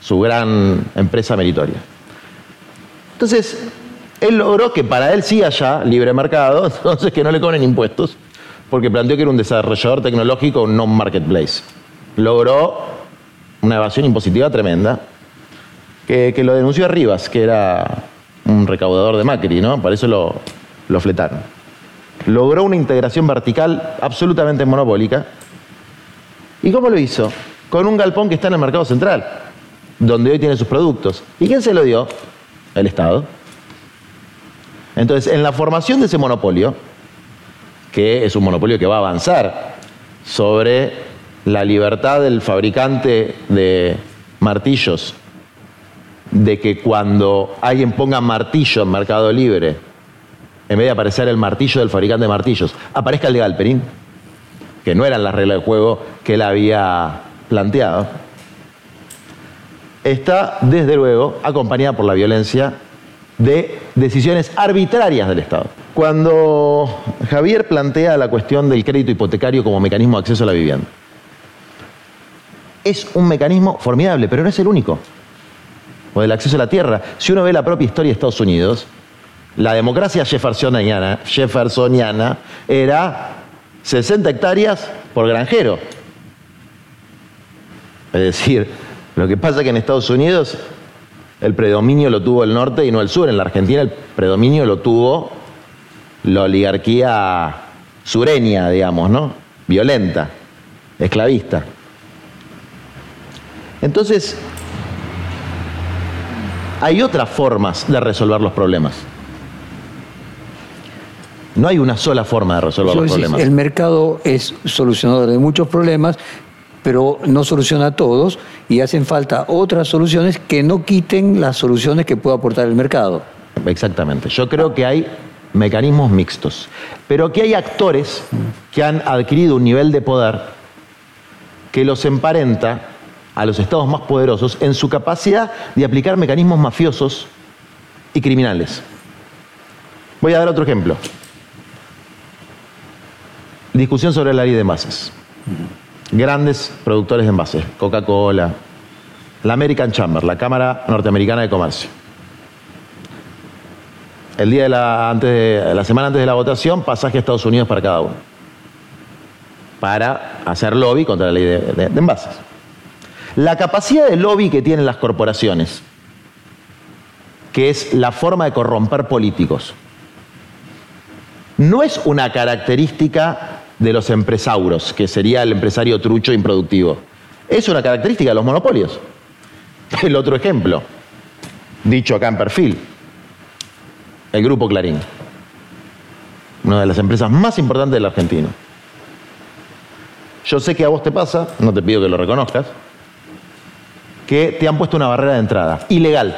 su gran empresa meritoria. Entonces, él logró que para él sí haya libre mercado, <laughs> entonces que no le cobren impuestos, porque planteó que era un desarrollador tecnológico, un non-marketplace. Logró una evasión impositiva tremenda, que, que lo denunció a Rivas, que era un recaudador de Macri, ¿no? Por eso lo, lo fletaron. Logró una integración vertical absolutamente monopólica. ¿Y cómo lo hizo? Con un galpón que está en el mercado central, donde hoy tiene sus productos. ¿Y quién se lo dio? El Estado. Entonces, en la formación de ese monopolio, que es un monopolio que va a avanzar sobre la libertad del fabricante de martillos, de que cuando alguien ponga martillo en Mercado Libre, en vez de aparecer el martillo del fabricante de martillos, aparezca el de Galperín, que no eran las reglas de juego que él había planteado, está desde luego acompañada por la violencia de decisiones arbitrarias del Estado. Cuando Javier plantea la cuestión del crédito hipotecario como mecanismo de acceso a la vivienda, es un mecanismo formidable, pero no es el único. O del acceso a la tierra. Si uno ve la propia historia de Estados Unidos, la democracia jeffersoniana, jeffersoniana era 60 hectáreas por granjero. Es decir, Lo que pasa es que en Estados Unidos el predominio lo tuvo el norte y no el sur. En la Argentina el predominio lo tuvo la oligarquía sureña, digamos, ¿no? Violenta, esclavista. Entonces, hay otras formas de resolver los problemas. No hay una sola forma de resolver Yo los decís, problemas. el mercado es solucionador de muchos problemas, pero no soluciona todos y hacen falta otras soluciones que no quiten las soluciones que puede aportar el mercado. Exactamente. Yo creo que hay mecanismos mixtos, pero que hay actores que han adquirido un nivel de poder que los emparenta a los estados más poderosos en su capacidad de aplicar mecanismos mafiosos y criminales. Voy a dar otro ejemplo. Discusión sobre la ley de envases. Grandes productores de envases, Coca-Cola, la American Chamber, la Cámara Norteamericana de Comercio. El día de la, antes de- la semana antes de la votación, pasaje a Estados Unidos para cada uno. Para hacer lobby contra la ley de, de- de envases. La capacidad de lobby que tienen las corporaciones, que es la forma de corromper políticos, no es una característica de los empresauros, que sería el empresario trucho improductivo. Es una característica de los monopolios. <laughs> El otro ejemplo, dicho acá en perfil, el Grupo Clarín, una de las empresas más importantes de la Argentina. Yo sé que a vos te pasa, no te pido que lo reconozcas, que te han puesto una barrera de entrada, ilegal,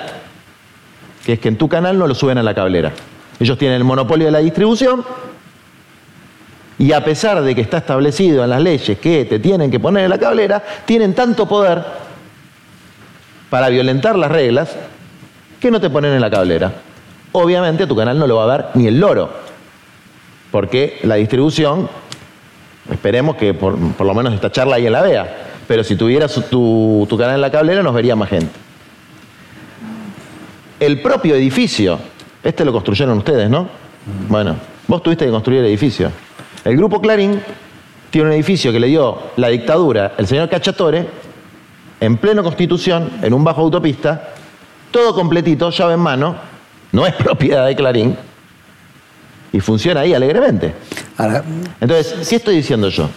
que es que en tu canal no lo suben a la cablera. Ellos tienen el monopolio de la distribución y a pesar de que está establecido en las leyes que te tienen que poner en la cablera, tienen tanto poder para violentar las reglas que no te ponen en la cablera. Obviamente tu canal no lo va a ver ni el loro, porque la distribución, esperemos que por, por lo menos esta charla ahí en la vea, pero si tuvieras tu, tu canal en la cablera nos vería más gente. El propio edificio, este lo construyeron ustedes, ¿no? Bueno, vos tuviste que construir el edificio. El grupo Clarín tiene un edificio que le dio la dictadura el señor Cachatore en pleno constitución, en un bajo autopista, todo completito, llave en mano, no es <laughs> propiedad de Clarín, y funciona ahí alegremente. Entonces, ¿qué estoy diciendo yo?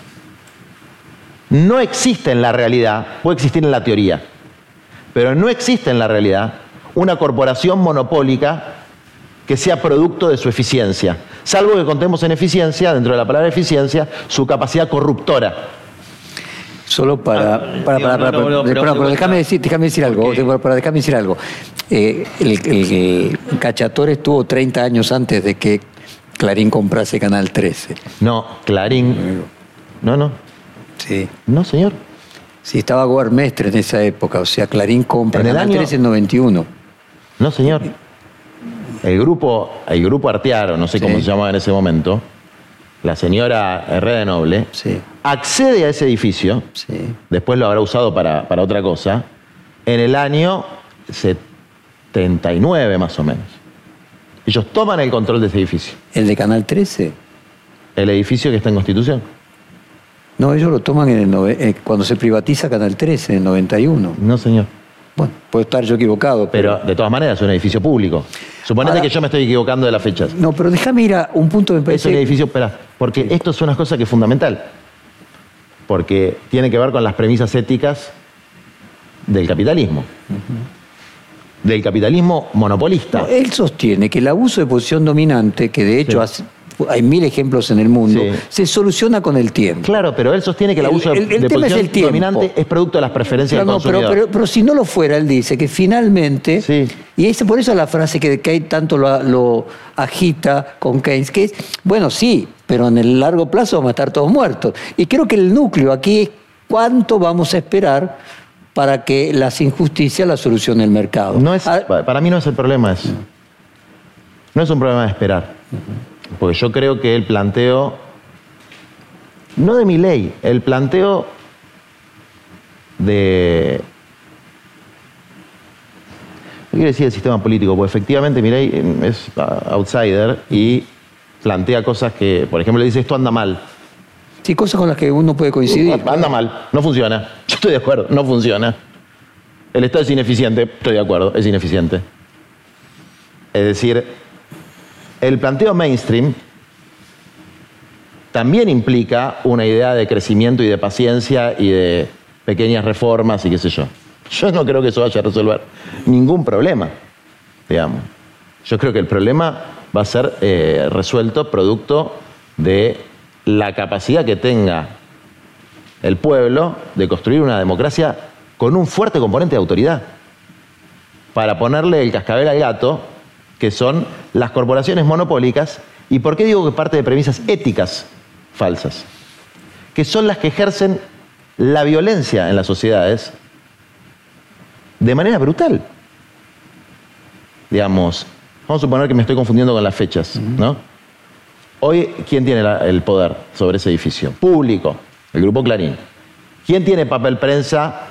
No existe en la realidad, puede existir en la teoría, pero no existe en la realidad una corporación monopólica que sea producto de su eficiencia, salvo que contemos en eficiencia, dentro de la palabra eficiencia, su capacidad corruptora. Solo para. Ah, para, digo, para, no, para- no, no, pero, déjame decir, déjame decir algo. Ok. para- para- déjame decir algo. Eh, el, el- el Cachatore estuvo 30 años antes de que Clarín comprase Canal 13. No, Clarín. No, no. Sí. No, señor. Sí, estaba Guarmestre en esa época. O sea, Clarín compra En el Canal año- 13 en 91. No, señor. El grupo, el grupo Artearo, no sé cómo se llamaba en ese momento, la señora Herrera Noble, Sí, accede a ese edificio, sí. después lo habrá usado para, para otra cosa, en el año 79 más o menos. Ellos toman el control de ese edificio, ¿El de Canal 13? el edificio que está en Constitución. No, ellos lo toman en el eh, cuando se privatiza Canal 13, en el 91. No, señor. Bueno, puedo estar yo equivocado, pero... Pero de todas maneras es un edificio público. Suponete Ahora- que yo me estoy equivocando de las fechas. No, pero déjame ir a un punto que me Es parece... un edificio, espera, porque esto es una cosa que es fundamental. Porque tiene que ver con las premisas éticas del capitalismo. Del capitalismo monopolista. No, él sostiene que el abuso de posición dominante, que de hecho Sí. hace- hay mil ejemplos en el mundo, Sí. se soluciona con el tiempo. Claro, pero él sostiene que el abuso el- el de tema es el tiempo. dominante es producto de las preferencias Claro, del no, pero, consumidor. pero- pero si no lo fuera, él dice que finalmente, Sí. y es por eso la frase que Keynes tanto lo, lo agita con Keynes, que es, bueno, sí, pero en el largo plazo vamos a estar todos muertos. Y creo que el núcleo aquí es cuánto vamos a esperar para que las injusticias las solucione el mercado. No es, Ah, pa- para mí no es el problema eso. No es un problema de esperar. Porque yo creo que el planteo, no de mi ley, el planteo de... No quiero decir el sistema político, porque efectivamente mi ley es outsider y plantea cosas que, por ejemplo, le dice esto anda mal. sí, cosas con las que uno puede coincidir. Anda mal, no funciona. <laughs> Yo estoy de acuerdo, no funciona. El Estado es ineficiente, estoy de acuerdo, es ineficiente. Es decir, el planteo mainstream también implica una idea de crecimiento y de paciencia y de pequeñas reformas y qué sé yo. Yo no creo que eso vaya a resolver ningún problema, digamos. Yo creo que el problema va a ser eh, resuelto producto de la capacidad que tenga el pueblo de construir una democracia con un fuerte componente de autoridad, para ponerle el cascabel al gato, que son las corporaciones monopólicas, y por qué digo que parte de premisas éticas falsas, que son las que ejercen la violencia en las sociedades de manera brutal. Digamos, vamos a suponer que me estoy confundiendo con las fechas, ¿no? Hoy, ¿quién tiene el poder sobre ese edificio? Público, el Grupo Clarín. ¿Quién tiene papel prensa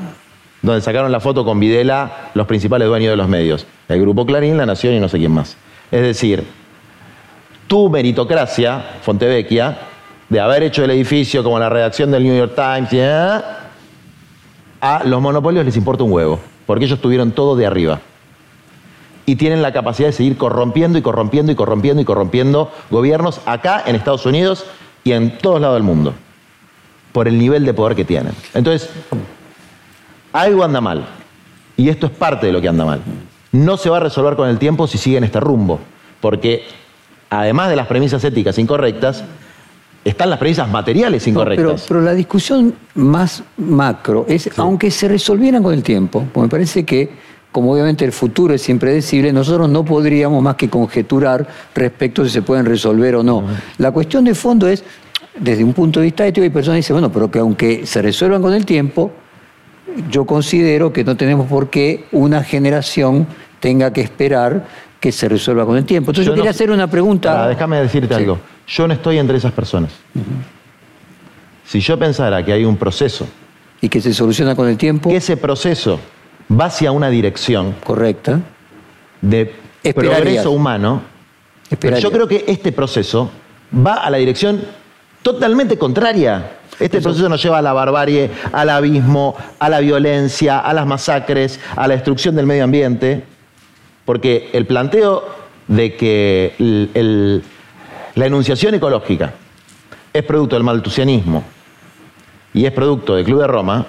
donde sacaron la foto con Videla los principales dueños de los medios? El Grupo Clarín, La Nación y no sé quién más. Es decir, tu meritocracia, Fontevecchia, de haber hecho el edificio como la redacción del New York Times, a los monopolios les importa un huevo, porque ellos tuvieron todo de arriba. Y tienen la capacidad de seguir corrompiendo y corrompiendo y corrompiendo y corrompiendo gobiernos acá en Estados Unidos y en todos lados del mundo, por el nivel de poder que tienen. Entonces, algo anda mal, y esto es parte de lo que anda mal. No se va a resolver con el tiempo si siguen este rumbo, porque además de las premisas éticas incorrectas, están las premisas materiales incorrectas. pero, la discusión más macro es, aunque se resolvieran con el tiempo, pues me parece que, como obviamente el futuro es impredecible, nosotros no podríamos más que conjeturar respecto a si se pueden resolver o no. La cuestión de fondo es, desde un punto de vista ético, hay personas que dicen, bueno, pero que aunque se resuelvan con el tiempo, yo considero que no tenemos por qué una generación tenga que esperar que se resuelva con el tiempo. Entonces yo, quería hacer una pregunta. déjame decirte algo. Yo no estoy entre esas personas. Si yo pensara que hay un proceso. Y que se soluciona con el tiempo. Que ese proceso va hacia una dirección. Correcta. De progreso humano. Pero yo creo que este proceso va a la dirección totalmente contraria. Este proceso nos lleva a la barbarie, al abismo, a la violencia, a las masacres, a la destrucción del medio ambiente. Porque el planteo de que la enunciación ecológica es producto del maltusianismo y es producto del Club de Roma,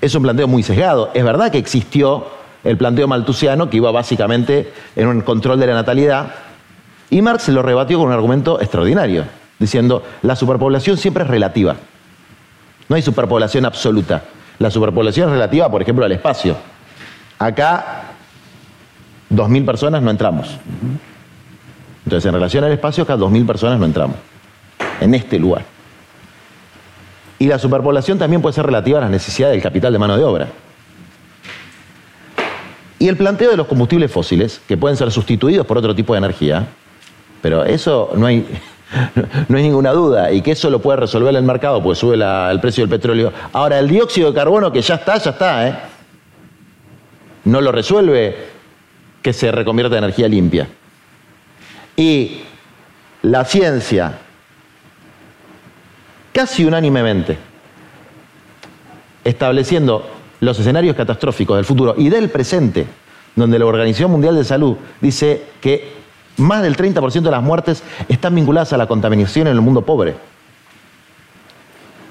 es un planteo muy sesgado. Es verdad que existió el planteo maltusiano que iba básicamente en un control de la natalidad y Marx lo rebatió con un argumento extraordinario, diciendo la superpoblación siempre es relativa. No hay superpoblación absoluta. La superpoblación es relativa, por ejemplo, al espacio. Acá 2.000 personas no entramos. Entonces, en relación al espacio, acá 2.000 personas no entramos. En este lugar. Y la superpoblación también puede ser relativa a las necesidades del capital de mano de obra. Y el planteo de los combustibles fósiles, que pueden ser sustituidos por otro tipo de energía, pero eso no hay, <laughs> no hay ninguna duda, y que eso lo puede resolver el mercado, pues sube el precio del petróleo. Ahora, el dióxido de carbono, que ya está, ya está, ¿eh? no lo resuelve que se reconvierta en energía limpia. Y la ciencia, casi unánimemente, estableciendo los escenarios catastróficos del futuro y del presente, donde la Organización Mundial de Salud dice que más del 30% de las muertes están vinculadas a la contaminación en el mundo pobre.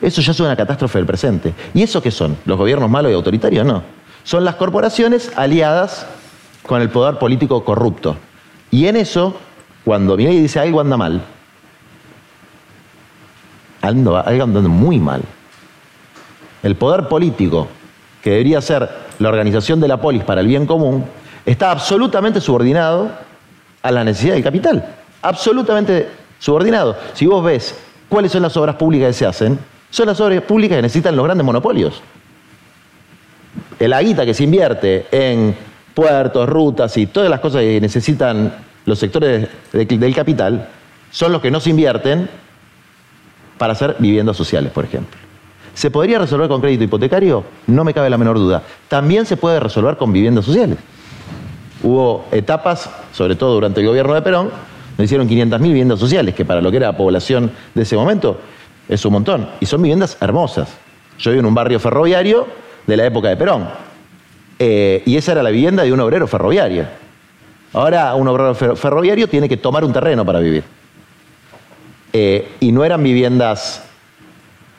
Eso ya es una catástrofe del presente. ¿Y eso qué son? ¿Los gobiernos malos y autoritarios? No. Son las corporaciones aliadas con el poder político corrupto. Y en eso, cuando y dice algo anda mal, algo anda muy mal. El poder político, que debería ser la organización de la polis para el bien común, está absolutamente subordinado a la necesidad del capital. Absolutamente subordinado. Si vos ves cuáles son las obras públicas que se hacen, son las obras públicas que necesitan los grandes monopolios. El aguita que se invierte en puertos, rutas y todas las cosas que necesitan los sectores del capital son los que no se invierten para hacer viviendas sociales, por ejemplo. ¿Se podría resolver con crédito hipotecario? No me cabe la menor duda. También se puede resolver con viviendas sociales. Hubo etapas, sobre todo durante el gobierno de Perón, donde hicieron 500.000 viviendas sociales, que para lo que era la población de ese momento es un montón. Y son viviendas hermosas. Yo vivo en un barrio ferroviario de la época de Perón Eh, y esa era la vivienda de un obrero ferroviario. Ahora un obrero ferroviario tiene que tomar un terreno para vivir. Eh, y no eran viviendas,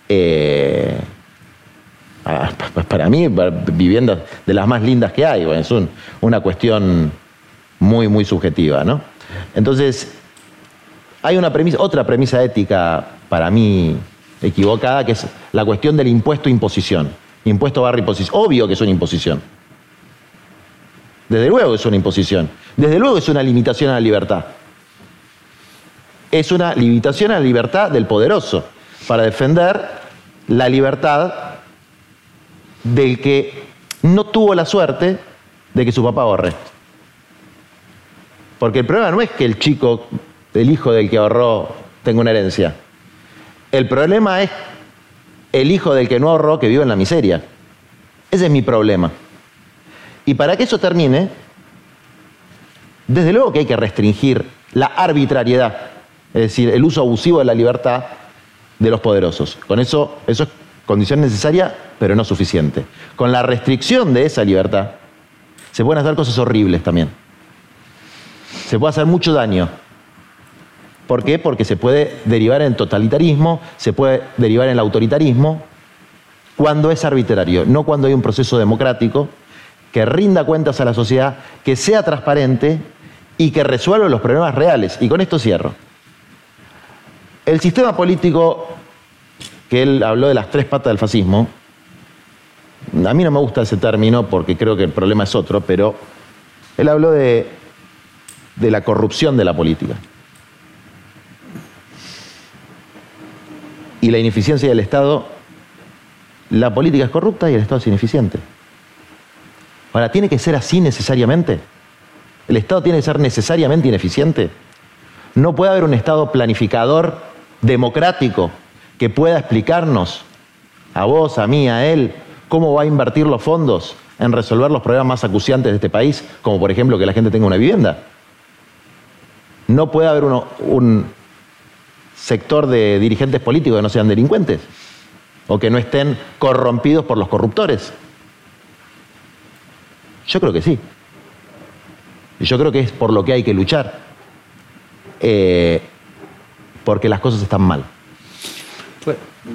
eh, para mí, viviendas de las más lindas que hay. es una cuestión muy, muy subjetiva. ¿no? Entonces, hay una premisa, otra premisa ética para mí equivocada, que es la cuestión del impuesto-imposición. Impuesto barra imposición. Obvio que es una imposición. Desde luego es una imposición. Desde luego es una limitación a la libertad. Es una limitación a la libertad del poderoso para defender la libertad del que no tuvo la suerte de que su papá ahorre. Porque el problema no es que el chico, el hijo del que ahorró, tenga una herencia. El problema es el hijo del que no ahorró que vive en la miseria. Ese es mi problema. Y para que eso termine, desde luego que hay que restringir la arbitrariedad, es decir, el uso abusivo de la libertad de los poderosos. Con eso, eso es condición necesaria, pero no suficiente. Con la restricción de esa libertad, se pueden hacer cosas horribles también. Se puede hacer mucho daño. ¿Por qué? Porque se puede derivar en totalitarismo, se puede derivar en autoritarismo, cuando es arbitrario, no cuando hay un proceso democrático que rinda cuentas a la sociedad, que sea transparente y que resuelva los problemas reales. Y con esto cierro. El sistema político, que él habló de las tres patas del fascismo, a mí no me gusta ese término porque creo que el problema es otro, pero él habló de, de la corrupción de la política. Y la ineficiencia del Estado, la política es corrupta y el Estado es ineficiente. Ahora, ¿tiene que ser así necesariamente? ¿El Estado tiene que ser necesariamente ineficiente? ¿No puede haber un Estado planificador democrático que pueda explicarnos a vos, a mí, a él, cómo va a invertir los fondos en resolver los problemas más acuciantes de este país, como por ejemplo que la gente tenga una vivienda? ¿No puede haber un sector de dirigentes políticos que no sean delincuentes? ¿O que no estén corrompidos por los corruptores? Yo creo que sí. Y yo creo que es por lo que hay que luchar. Eh, porque las cosas están mal.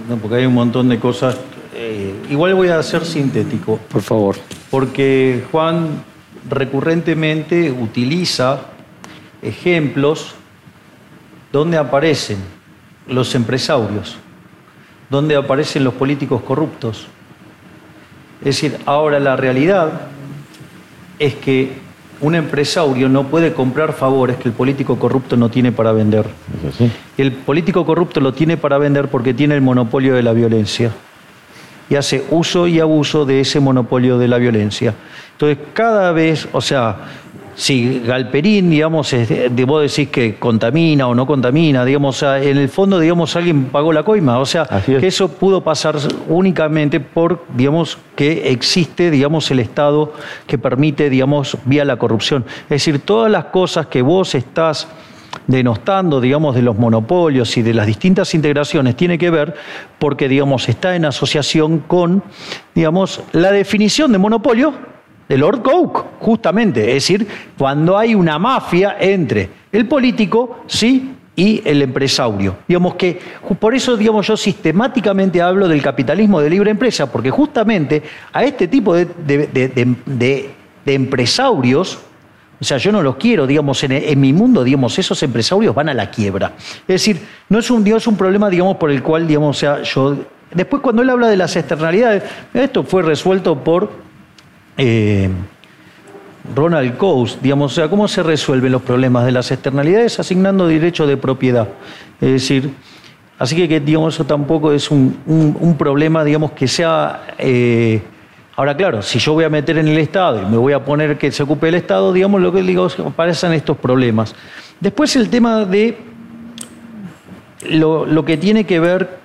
No, porque hay un montón de cosas. Eh, igual voy a ser sintético. Por favor. Porque Juan recurrentemente utiliza ejemplos donde aparecen los empresarios, donde aparecen los políticos corruptos. Es decir, ahora la realidad es que un empresario no puede comprar favores que el político corrupto no tiene para vender. El político corrupto lo tiene para vender porque tiene el monopolio de la violencia y hace uso y abuso de ese monopolio de la violencia. Entonces, cada vez, o sea, si Galperín, digamos, vos decís que contamina o no contamina, digamos, en el fondo, digamos, alguien pagó la coima. O sea, que eso pudo pasar únicamente por, digamos, que existe, digamos, el Estado que permite, digamos, vía la corrupción. Es decir, todas las cosas que vos estás denostando, digamos, de los monopolios y de las distintas integraciones, tiene que ver porque, digamos, está en asociación con, digamos, la definición de monopolio de Lord Coke, justamente. Es decir, cuando hay una mafia entre el político, sí, y el empresario. Digamos que por eso digamos yo sistemáticamente hablo del capitalismo de libre empresa, porque justamente a este tipo de, de, empresarios, o sea, yo no los quiero, digamos, en, mi mundo, digamos, esos empresarios van a la quiebra. Es decir, no es un, es un problema, digamos, por el cual, digamos, o sea, yo... Después cuando él habla de las externalidades, esto fue resuelto por eh, Ronald Coase, digamos, o sea, ¿cómo se resuelven los problemas de las externalidades asignando derecho de propiedad? Es decir, así que, digamos, eso tampoco es un, problema, digamos, que sea... Eh, ahora, claro, si yo voy a meter en el Estado y me voy a poner que se ocupe el Estado, digamos, lo que digo aparecen estos problemas. Después el tema de lo, lo que tiene que ver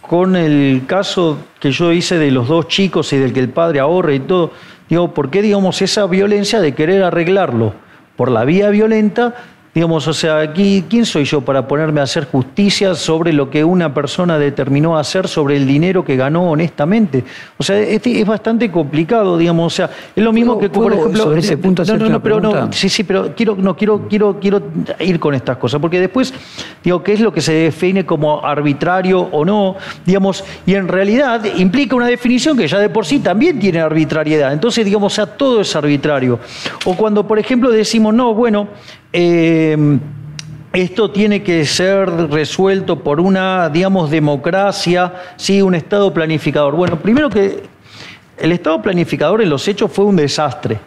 con el caso que yo hice de los dos chicos y del que el padre ahorre y todo, Digo, ¿por qué, digamos, esa violencia de querer arreglarlo por la vía violenta Digamos, o sea, aquí, ¿quién soy yo para ponerme a hacer justicia sobre lo que una persona determinó hacer sobre el dinero que ganó honestamente? O sea, este es bastante complicado, digamos, o sea, es lo mismo que, por ejemplo, sobre ese punto no, no, no, pero pregunta? no, sí, sí, pero quiero, no quiero, quiero, quiero ir con estas cosas, porque después, digo, ¿qué es lo que se define como arbitrario o no? Digamos, y en realidad implica una definición que ya de por sí también tiene arbitrariedad. Entonces, digamos, o sea, todo es arbitrario. O cuando, por ejemplo, decimos, no, bueno, eh, esto tiene que ser resuelto por una, digamos, democracia, sí, un Estado planificador. Bueno, primero que el Estado planificador en los hechos fue un desastre.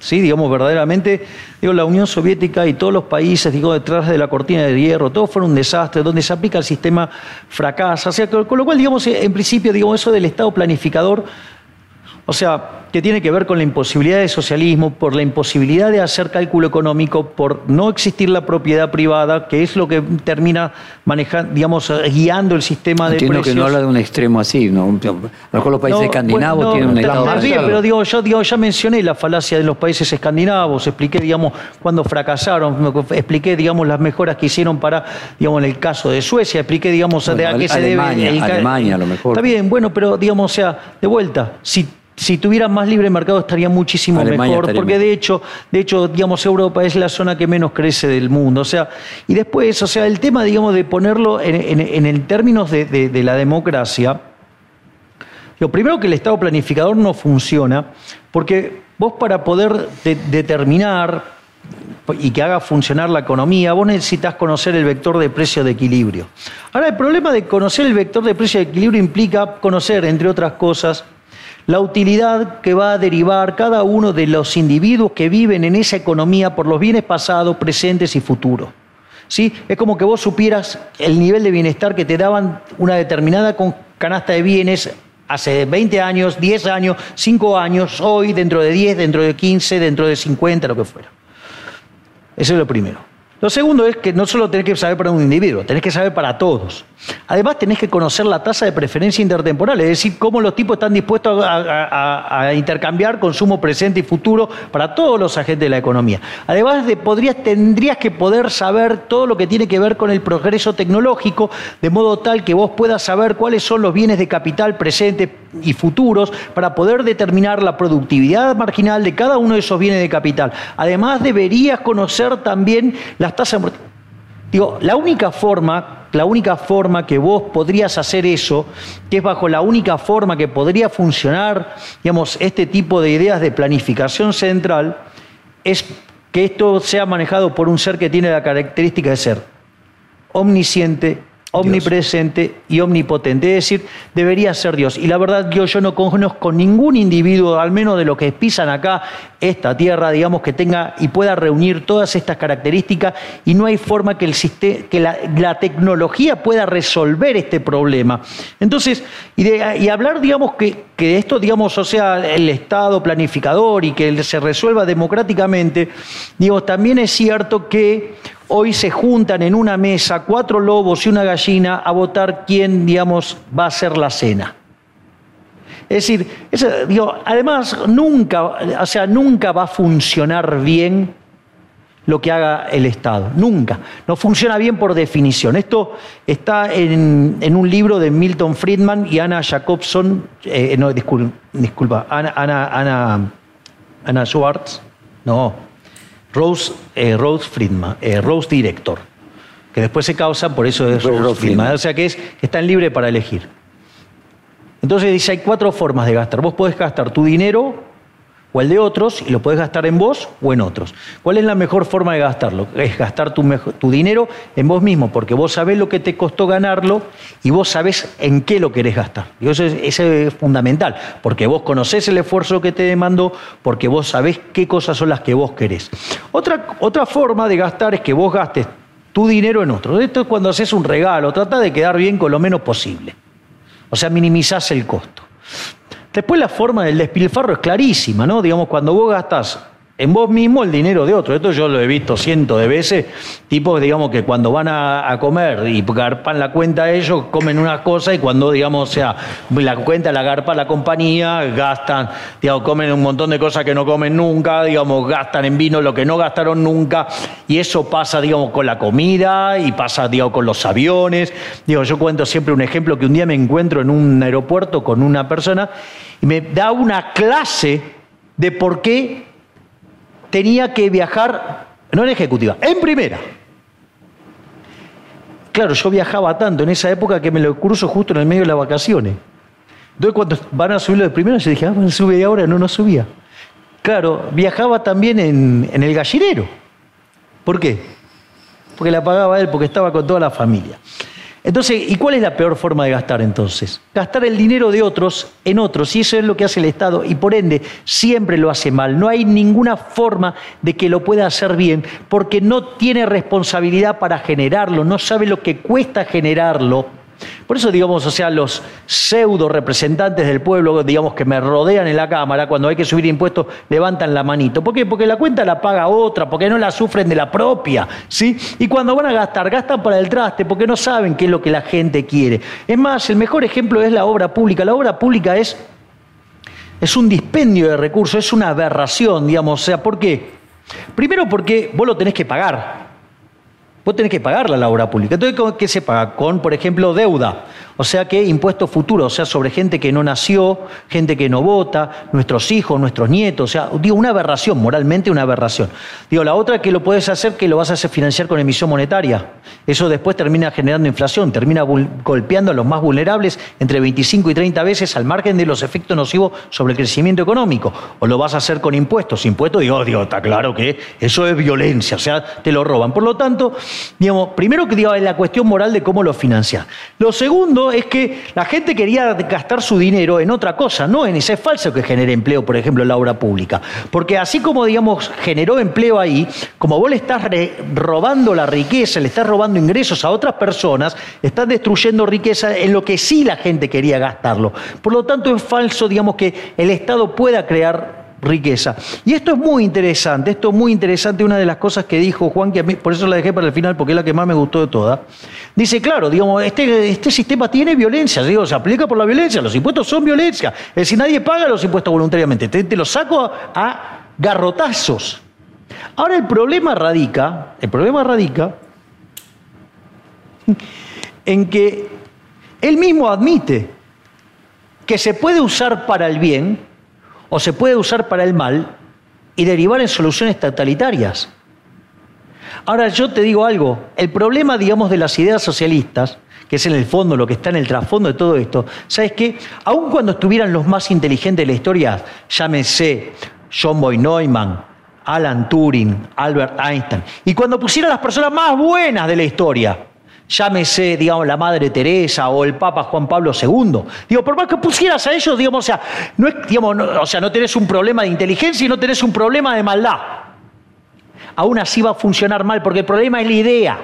Sí, digamos, verdaderamente, digo, la Unión Soviética y todos los países, digo, detrás de la cortina de hierro, todo fue un desastre, donde se aplica el sistema fracasa. Con, lo cual, digamos, en principio, digamos, eso del Estado planificador, o sea, que tiene que ver con la imposibilidad de socialismo, por la imposibilidad de hacer cálculo económico, por no existir la propiedad privada, que es lo que termina manejando, digamos, guiando el sistema de Entiendo precios. que no habla de un extremo así, ¿no? A lo mejor los países No, escandinavos no, tienen un estado... marcial. pero digo, yo digo, ya mencioné la falacia de los países escandinavos, expliqué, digamos, cuando fracasaron, expliqué, digamos, las mejoras que hicieron para, digamos, en el caso de Suecia, expliqué, digamos, de Bueno, a qué se Alemania, debe el Alemania, a lo mejor. Está bien, bueno, pero digamos, o sea, de vuelta, si si tuviera más libre mercado estaría muchísimo Alemania mejor, estaría porque mejor. de hecho, de hecho, digamos, Europa es la zona que menos crece del mundo. O sea, y después, o sea, el tema, digamos, de ponerlo en, en- en el términos de- de- de la democracia, lo primero que el Estado planificador no funciona, porque vos para poder de- determinar y que haga funcionar la economía, vos necesitas conocer el vector de precio de equilibrio. Ahora, el problema de conocer el vector de precio de equilibrio implica conocer, entre otras cosas, la utilidad que va a derivar cada uno de los individuos que viven en esa economía por los bienes pasados, presentes y futuros. ¿Sí? Es como que vos supieras el nivel de bienestar que te daban una determinada canasta de bienes hace 20 años, 10 años, 5 años, hoy, dentro de 10, dentro de 15, dentro de 50, lo que fuera. Eso es lo primero. Lo segundo es que no solo tenés que saber para un individuo, tenés que saber para todos. Además, tenés que conocer la tasa de preferencia intertemporal, es decir, cómo los tipos están dispuestos a, intercambiar consumo presente y futuro para todos los agentes de la economía. Además, de, podrías, tendrías que poder saber todo lo que tiene que ver con el progreso tecnológico, de modo tal que vos puedas saber cuáles son los bienes de capital presentes y futuros para poder determinar la productividad marginal de cada uno de esos bienes de capital. Además, deberías conocer también las tasas. Digo, la única forma, la única forma que vos podrías hacer eso, que es bajo la única forma que podría funcionar, digamos, este tipo de ideas de planificación central, es que esto sea manejado por un ser que tiene la característica de ser omnisciente, omnipresente y omnipotente. Es decir, debería ser Dios. Y la verdad, yo, yo no conozco ningún individuo, al menos de los que pisan acá esta tierra, digamos, que tenga y pueda reunir todas estas características y no hay forma que, el siste- que la, tecnología pueda resolver este problema. Entonces, y, y hablar, digamos, que, que esto, digamos, o sea, el Estado planificador y que se resuelva democráticamente, digo, también es cierto que hoy se juntan en una mesa cuatro lobos y una gallina a votar quién, digamos, va a ser la cena. Es decir, digo, además nunca, o sea, nunca va a funcionar bien lo que haga el Estado. Nunca. No funciona bien por definición. Esto está en, en un libro de Milton Friedman y Anna Jacobson, eh, no, discul- disculpa, Anna Schwartz, no, Rose, eh, Rose Friedman, eh, Rose Director, que después se causa, por eso es Rose Rose, Friedman. Friedman. O sea que es, están libre para elegir. Entonces dice, hay cuatro formas de gastar. Vos podés gastar tu dinero el de otros y lo podés gastar en vos o en otros. ¿Cuál es la mejor forma de gastarlo? Es gastar tu, dinero en vos mismo, porque vos sabés lo que te costó ganarlo y vos sabés en qué lo querés gastar. Y eso es, eso es fundamental, porque vos conocés el esfuerzo que te demandó, porque vos sabés qué cosas son las que vos querés. Otra, otra forma de gastar es que vos gastes tu dinero en otros. Esto es cuando haces un regalo, trata de quedar bien con lo menos posible. O sea, minimizás el costo. Después la forma del despilfarro es clarísima, ¿no? Digamos, cuando vos gastás en vos mismo el dinero de otro. Esto yo lo he visto cientos de veces. Tipos, digamos, que cuando van a, comer y garpan la cuenta ellos, comen una cosa y cuando, digamos, o sea, la cuenta la garpa la compañía, gastan, digamos, comen un montón de cosas que no comen nunca, digamos, gastan en vino lo que no gastaron nunca. Y eso pasa, digamos, con la comida y pasa, digamos, con los aviones. Digo, yo cuento siempre un ejemplo que un día me encuentro en un aeropuerto con una persona y me da una clase de por qué tenía que viajar, no en ejecutiva, en primera. Claro, yo viajaba tanto en esa época que me lo curso justo en el medio de las vacaciones. Entonces cuando van a subirlo de primera, yo dije, ah, van a subir ahora, no, no subía. Claro, viajaba también en, en el gallinero. ¿Por qué? Porque la pagaba él, porque estaba con toda la familia. Entonces, ¿y cuál es la peor forma de gastar entonces? Gastar el dinero de otros en otros, y eso es lo que hace el Estado, y por ende siempre lo hace mal. No hay ninguna forma de que lo pueda hacer bien, porque no tiene responsabilidad para generarlo, no sabe lo que cuesta generarlo por eso, digamos, o sea, los pseudo representantes del pueblo, digamos, que me rodean en la Cámara, cuando hay que subir impuestos, levantan la manito. ¿Por qué? Porque la cuenta la paga otra, porque no la sufren de la propia, ¿sí? Y cuando van a gastar, gastan para el traste, porque no saben qué es lo que la gente quiere. Es más, el mejor ejemplo es la obra pública. La obra pública es, es un dispendio de recursos, es una aberración, digamos. O sea, ¿por qué? Primero porque vos lo tenés que pagar. Vos tenés que pagar la obra pública. Entonces, ¿qué se paga? Con, por ejemplo, deuda. O sea que impuestos futuros, o sea, sobre gente que no nació, gente que no vota, nuestros hijos, nuestros nietos. O sea, digo, una aberración, moralmente una aberración. Digo, la otra que lo puedes hacer, que lo vas a hacer financiar con emisión monetaria. Eso después termina generando inflación, termina golpeando a los más vulnerables entre 25 y 30 veces al margen de los efectos nocivos sobre el crecimiento económico. O lo vas a hacer con impuestos. Impuestos, digo, digo, está claro que eso es violencia, o sea, te lo roban. Por lo tanto, digamos, primero que digo, es la cuestión moral de cómo lo financias. Lo segundo es que la gente quería gastar su dinero en otra cosa, no en ese falso que genere empleo, por ejemplo, en la obra pública. Porque así como, digamos, generó empleo ahí, como vos le estás robando la riqueza, le estás robando ingresos a otras personas, estás destruyendo riqueza en lo que sí la gente quería gastarlo. Por lo tanto, es falso, digamos, que el Estado pueda crear riqueza. Y esto es muy interesante, esto es muy interesante, una de las cosas que dijo Juan, que a mí, por eso la dejé para el final, porque es la que más me gustó de todas. Dice, claro, digamos, este, este sistema tiene violencia, digo, se aplica por la violencia, los impuestos son violencia. Es decir, nadie paga los impuestos voluntariamente, te, los saco a, a garrotazos. Ahora el problema radica, el problema radica en que él mismo admite que se puede usar para el bien, o se puede usar para el mal y derivar en soluciones totalitarias. Ahora yo te digo algo, el problema, digamos, de las ideas socialistas, que es en el fondo lo que está en el trasfondo de todo esto, ¿sabes qué? Aun cuando estuvieran los más inteligentes de la historia, llámese John Boy Neumann, Alan Turing, Albert Einstein, y cuando pusieran las personas más buenas de la historia, llámese, digamos, la Madre Teresa o el Papa Juan Pablo II. Digo, por más que pusieras a ellos, digamos, o sea, no, digamos, o sea, no tenés un problema de inteligencia y no tenés un problema de maldad. Aún así va a funcionar mal, porque el problema es la idea.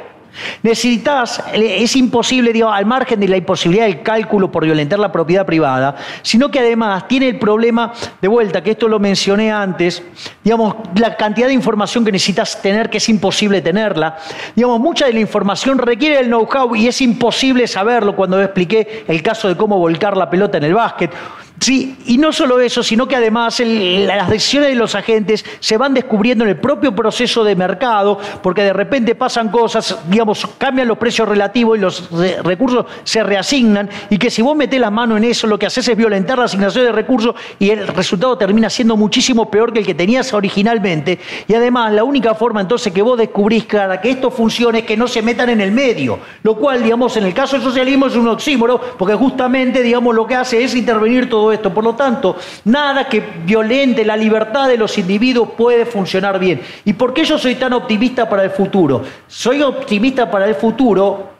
Necesitas, es imposible, digamos, al margen de la imposibilidad del cálculo por violentar la propiedad privada, sino que además tiene el problema, de vuelta, que esto lo mencioné antes, digamos, la cantidad de información que necesitas tener, que es imposible tenerla. Digamos, mucha de la información requiere el know-how y es imposible saberlo cuando expliqué el caso de cómo volcar la pelota en el básquet. Sí, y no solo eso, sino que además las decisiones de los agentes se van descubriendo en el propio proceso de mercado, porque de repente pasan cosas, digamos, cambian los precios relativos y los recursos se reasignan, y que si vos metés la mano en eso, lo que haces es violentar la asignación de recursos y el resultado termina siendo muchísimo peor que el que tenías originalmente. Y además, la única forma entonces que vos descubrís para que esto funcione es que no se metan en el medio, lo cual, digamos, en el caso del socialismo es un oxímoro, porque justamente, digamos, lo que hace es intervenir todo esto. Por lo tanto, nada que violente la libertad de los individuos puede funcionar bien. ¿Y por qué yo soy tan optimista para el futuro? Soy optimista para el futuro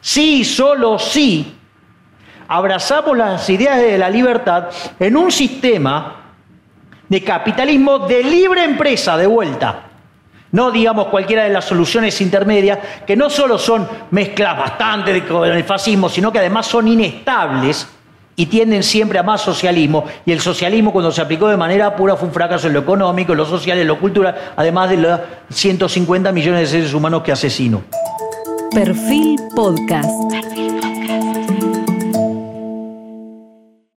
si, solo si, abrazamos las ideas de la libertad en un sistema de capitalismo de libre empresa de vuelta. No digamos cualquiera de las soluciones intermedias, que no solo son mezclas bastante con el fascismo, sino que además son inestables y tienden siempre a más socialismo. Y el socialismo cuando se aplicó de manera pura fue un fracaso en lo económico, en lo social, en lo cultural, además de los 150 millones de seres humanos que asesinó. Perfil Podcast.